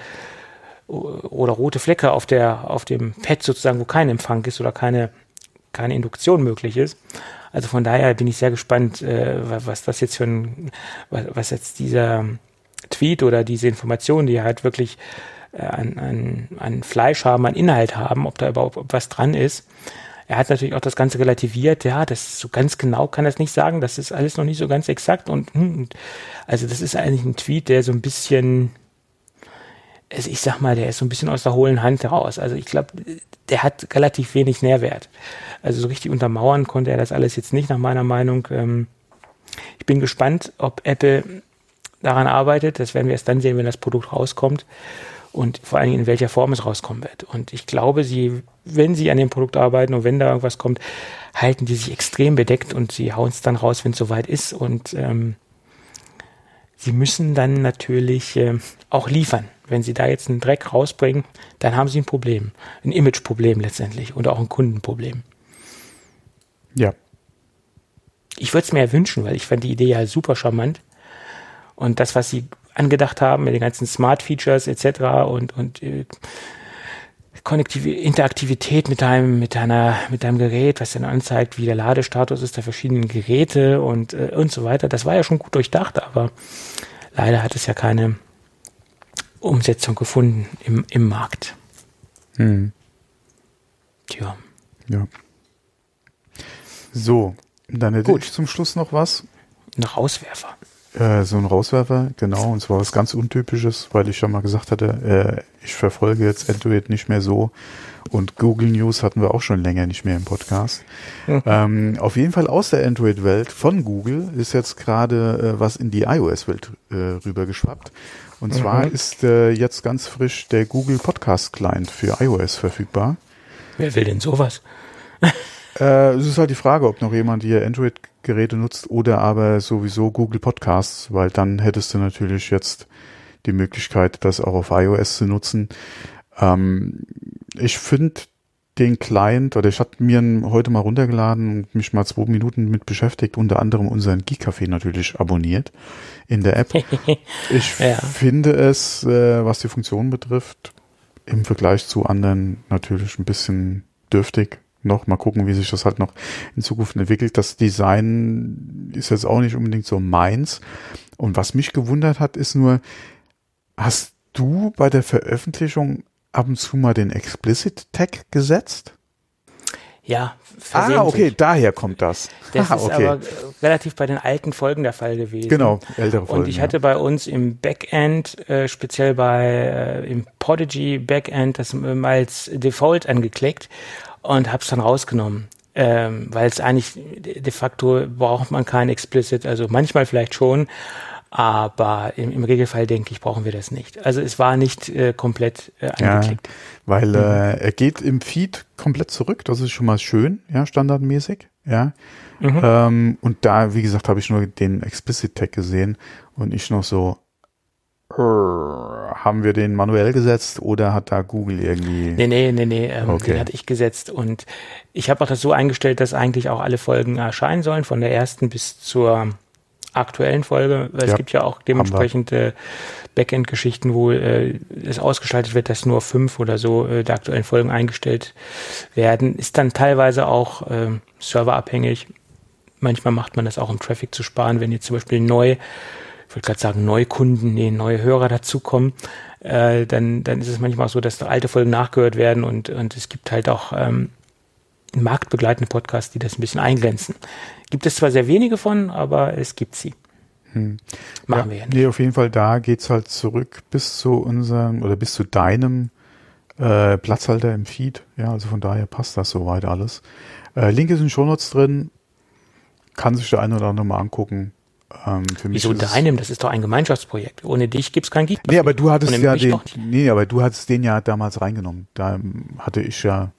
oder rote Flecke auf der auf dem Pad sozusagen, wo kein Empfang ist oder keine keine Induktion möglich ist. Also von daher bin ich sehr gespannt, äh, was das jetzt für ein, was, was jetzt dieser Tweet oder diese Informationen, die halt wirklich äh, an, an, an Fleisch haben, an Inhalt haben, ob da überhaupt was dran ist. Er hat natürlich auch das Ganze relativiert, ja, das so ganz genau kann das nicht sagen, das ist alles noch nicht so ganz exakt und, hm, und also das ist eigentlich ein Tweet, der so ein bisschen, also ich sag mal, der ist so ein bisschen aus der hohlen Hand heraus. Also ich glaube, der hat relativ wenig Nährwert. Also so richtig untermauern konnte er das alles jetzt nicht, nach meiner Meinung. Ähm, ich bin gespannt, ob Apple daran arbeitet. Das werden wir erst dann sehen, wenn das Produkt rauskommt und vor allen Dingen in welcher Form es rauskommen wird. Und ich glaube, sie, wenn sie an dem Produkt arbeiten und wenn da irgendwas kommt, halten die sich extrem bedeckt und sie hauen es dann raus, wenn es soweit ist. Und ähm, sie müssen dann natürlich äh, auch liefern. Wenn sie da jetzt einen Dreck rausbringen, dann haben sie ein Problem. Ein Imageproblem letztendlich und auch ein Kundenproblem. Ja. Ich würde es mir ja wünschen, weil ich fand die Idee ja super charmant. Und das, was sie angedacht haben mit den ganzen Smart Features etc. und, und äh, Konnektive Interaktivität mit deinem, mit deiner, mit deinem Gerät, was dann anzeigt, wie der Ladestatus ist der verschiedenen Geräte und, äh, und so weiter. Das war ja schon gut durchdacht, aber leider hat es ja keine Umsetzung gefunden im, im Markt. Hm. Tja. Ja. So, dann hätte Gut. ich zum Schluss noch was. Noch Auswerfer. Äh, so ein Rauswerfer, genau, und zwar was ganz Untypisches, weil ich schon mal gesagt hatte, äh, ich verfolge jetzt Android nicht mehr so und Google News hatten wir auch schon länger nicht mehr im Podcast. Mhm. Ähm, auf jeden Fall aus der Android-Welt von Google ist jetzt gerade äh, was in die iOS-Welt äh, rübergeschwappt. Und mhm. zwar ist äh, jetzt ganz frisch der Google Podcast Client für iOS verfügbar. Wer will denn sowas? Äh, es ist halt die Frage, ob noch jemand hier Android-Geräte nutzt oder aber sowieso Google Podcasts, weil dann hättest du natürlich jetzt die Möglichkeit, das auch auf iOS zu nutzen. Ähm, ich finde den Client, oder ich hatte mir heute mal runtergeladen und mich mal zwei Minuten mit beschäftigt, unter anderem unseren Geek-Café natürlich abonniert in der App. [LAUGHS] Ich ja. finde es, äh, was die Funktion betrifft, im Vergleich zu anderen natürlich ein bisschen dürftig noch. Mal gucken, wie sich das halt noch in Zukunft entwickelt. Das Design ist jetzt auch nicht unbedingt so meins. Und was mich gewundert hat, ist nur, hast du bei der Veröffentlichung ab und zu mal den Explicit Tag gesetzt? Ja, Ah, okay, daher kommt das. [LAUGHS] Das ah, ist aber relativ bei den alten Folgen der Fall gewesen. Genau, ältere Folgen. Und ich hatte ja. bei uns im Backend, äh, speziell bei äh, im Podigy Backend, das mal als Default angeklickt und habe es dann rausgenommen. Ähm, weil es eigentlich de facto braucht man kein Explicit, also manchmal vielleicht schon, aber im, im Regelfall denke ich, brauchen wir das nicht. Also es war nicht äh, komplett äh, angeklickt. Ja, weil mhm. äh, er geht im Feed komplett zurück, das ist schon mal schön, ja, standardmäßig, ja. Mhm. Ähm, und da, wie gesagt, habe ich nur den Explicit Tag gesehen und ich noch so, haben wir den manuell gesetzt oder hat da Google irgendwie? Nee, nee, nee, nee, ähm, Okay. den hatte ich gesetzt und ich habe auch das so eingestellt, dass eigentlich auch alle Folgen erscheinen sollen, von der ersten bis zur aktuellen Folge. Weil Ja, es gibt ja auch dementsprechend äh, Backend-Geschichten, wo äh, es ausgeschaltet wird, dass nur fünf oder so äh, der aktuellen Folgen eingestellt werden. Ist dann teilweise auch äh, serverabhängig. Manchmal macht man das auch, um Traffic zu sparen, wenn jetzt zum Beispiel neu, ich wollte gerade sagen, Neukunden, nee, neue Hörer dazukommen, äh, dann, dann ist es manchmal so, dass alte Folgen nachgehört werden und, und es gibt halt auch ähm, marktbegleitende Podcasts, die das ein bisschen eingrenzen. Gibt es zwar sehr wenige von, aber es gibt sie. Machen wir ja nicht. Nee, auf jeden Fall, da geht's halt zurück bis zu unserem oder bis zu deinem äh, Platzhalter im Feed. Ja, also von daher passt das soweit alles. Äh, Link ist in Shownotes drin. Kann sich der eine oder andere mal angucken. Ähm, Wieso es- deinem? Das ist doch ein Gemeinschaftsprojekt. Ohne dich gibt's kein Geek. Nee, aber du hattest ja den, nee, aber du hattest den ja damals reingenommen. Da hatte ich ja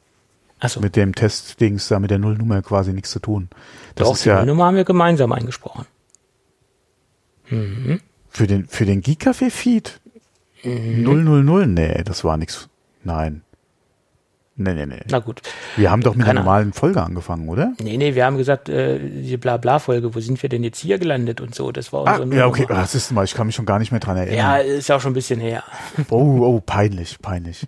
Achso, mit dem Testdings da mit der Nullnummer quasi nichts zu tun. Das doch, ist die ja Nummer haben wir gemeinsam eingesprochen. für den für den Geek Café Feed Mhm. 000, nee, das war nichts. Nein. Nee, nee, nee. Na gut. Wir haben doch mit Keine einer normalen Folge angefangen, oder? Nee, nee, wir haben gesagt, äh, die Blabla-Folge, wo sind wir denn jetzt hier gelandet und so, das war Ah, unsere ja, Nummer. okay. Ah, Das ist mal, ich kann mich schon gar nicht mehr dran Ja, erinnern. ist ja auch schon ein bisschen her. [LAUGHS] Oh, oh, peinlich, peinlich.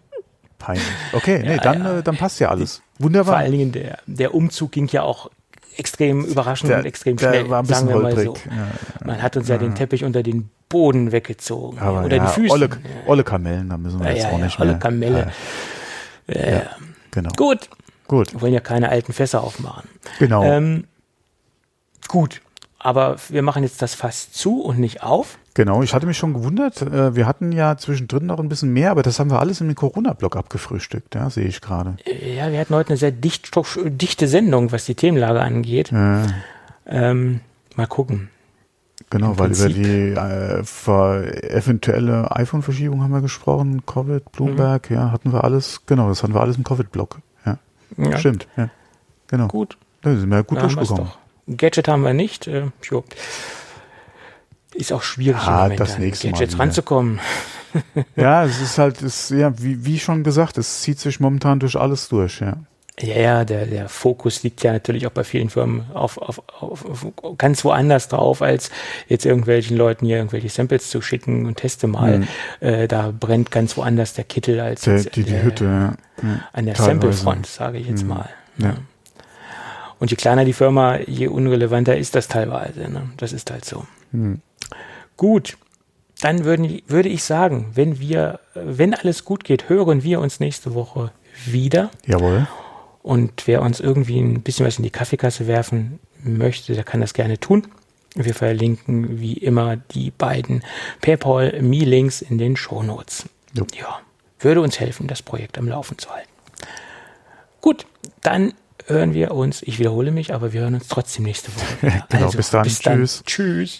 Peinlich. Okay, nee, dann, Äh, dann passt ja alles. Vor Wunderbar. allen Dingen der, der Umzug ging ja auch extrem überraschend Der- und extrem der schnell, war ein bisschen sagen wir mal so. holprig. Ja, Man hat uns ja den Teppich unter den Boden weggezogen. Aber oder ja, die Füße. Olle, olle Kamellen, da müssen wir ja, jetzt ja, auch ja, nicht olle mehr. Kamelle. Äh, genau. Gut, Gut. wir wollen ja keine alten Fässer aufmachen. Genau. Ähm, gut, aber wir machen jetzt das Fass zu und nicht auf. Genau, ich hatte mich schon gewundert. äh, Wir hatten ja zwischendrin noch ein bisschen mehr, aber das haben wir alles in den Corona-Blog abgefrühstückt, ja, sehe ich gerade. Ja, wir hatten heute eine sehr dicht, dichte Sendung, was die Themenlage angeht. Ja, Ähm, mal gucken. Genau, weil über die äh, eventuelle iPhone-Verschiebung haben wir gesprochen, Covid, Bloomberg, ja, hatten wir alles, genau, das hatten wir alles im Covid-Blog. Ja, Ja, stimmt, ja. Genau. Gut, Da sind wir gut da haben wir's durchgekommen. Gadget haben wir nicht. Äh, jo. Ist auch schwierig, Ah, im Moment das an nächste Mal Gadgets wieder. ranzukommen. Ja, es ist halt, es, ja, wie, wie schon gesagt, es zieht sich momentan durch alles durch, ja. Ja, ja, der, der Fokus liegt ja natürlich auch bei vielen Firmen auf, auf, auf, auf ganz woanders drauf, als jetzt irgendwelchen Leuten hier irgendwelche Samples zu schicken und teste mal. Äh, da brennt ganz woanders der Kittel als Der, jetzt, die, die äh, Hütte, ja. an der. Samplefront, sage ich jetzt Mhm. mal. Ja. Und je kleiner die Firma, je unrelevanter ist das teilweise. Ne? Das ist halt so. Hm. Gut, dann würden, würde ich sagen, wenn wir, wenn alles gut geht, hören wir uns nächste Woche wieder. Jawohl. Und wer uns irgendwie ein bisschen was in die Kaffeekasse werfen möchte, der kann das gerne tun. Wir verlinken wie immer die beiden PayPal-Me-Links in den Shownotes. Jo. Ja, würde uns helfen, das Projekt am Laufen zu halten. Gut, dann hören wir uns, ich wiederhole mich, aber wir hören uns trotzdem nächste Woche. [LAUGHS] Genau, bis dann. Bis dann. Tschüss. Tschüss.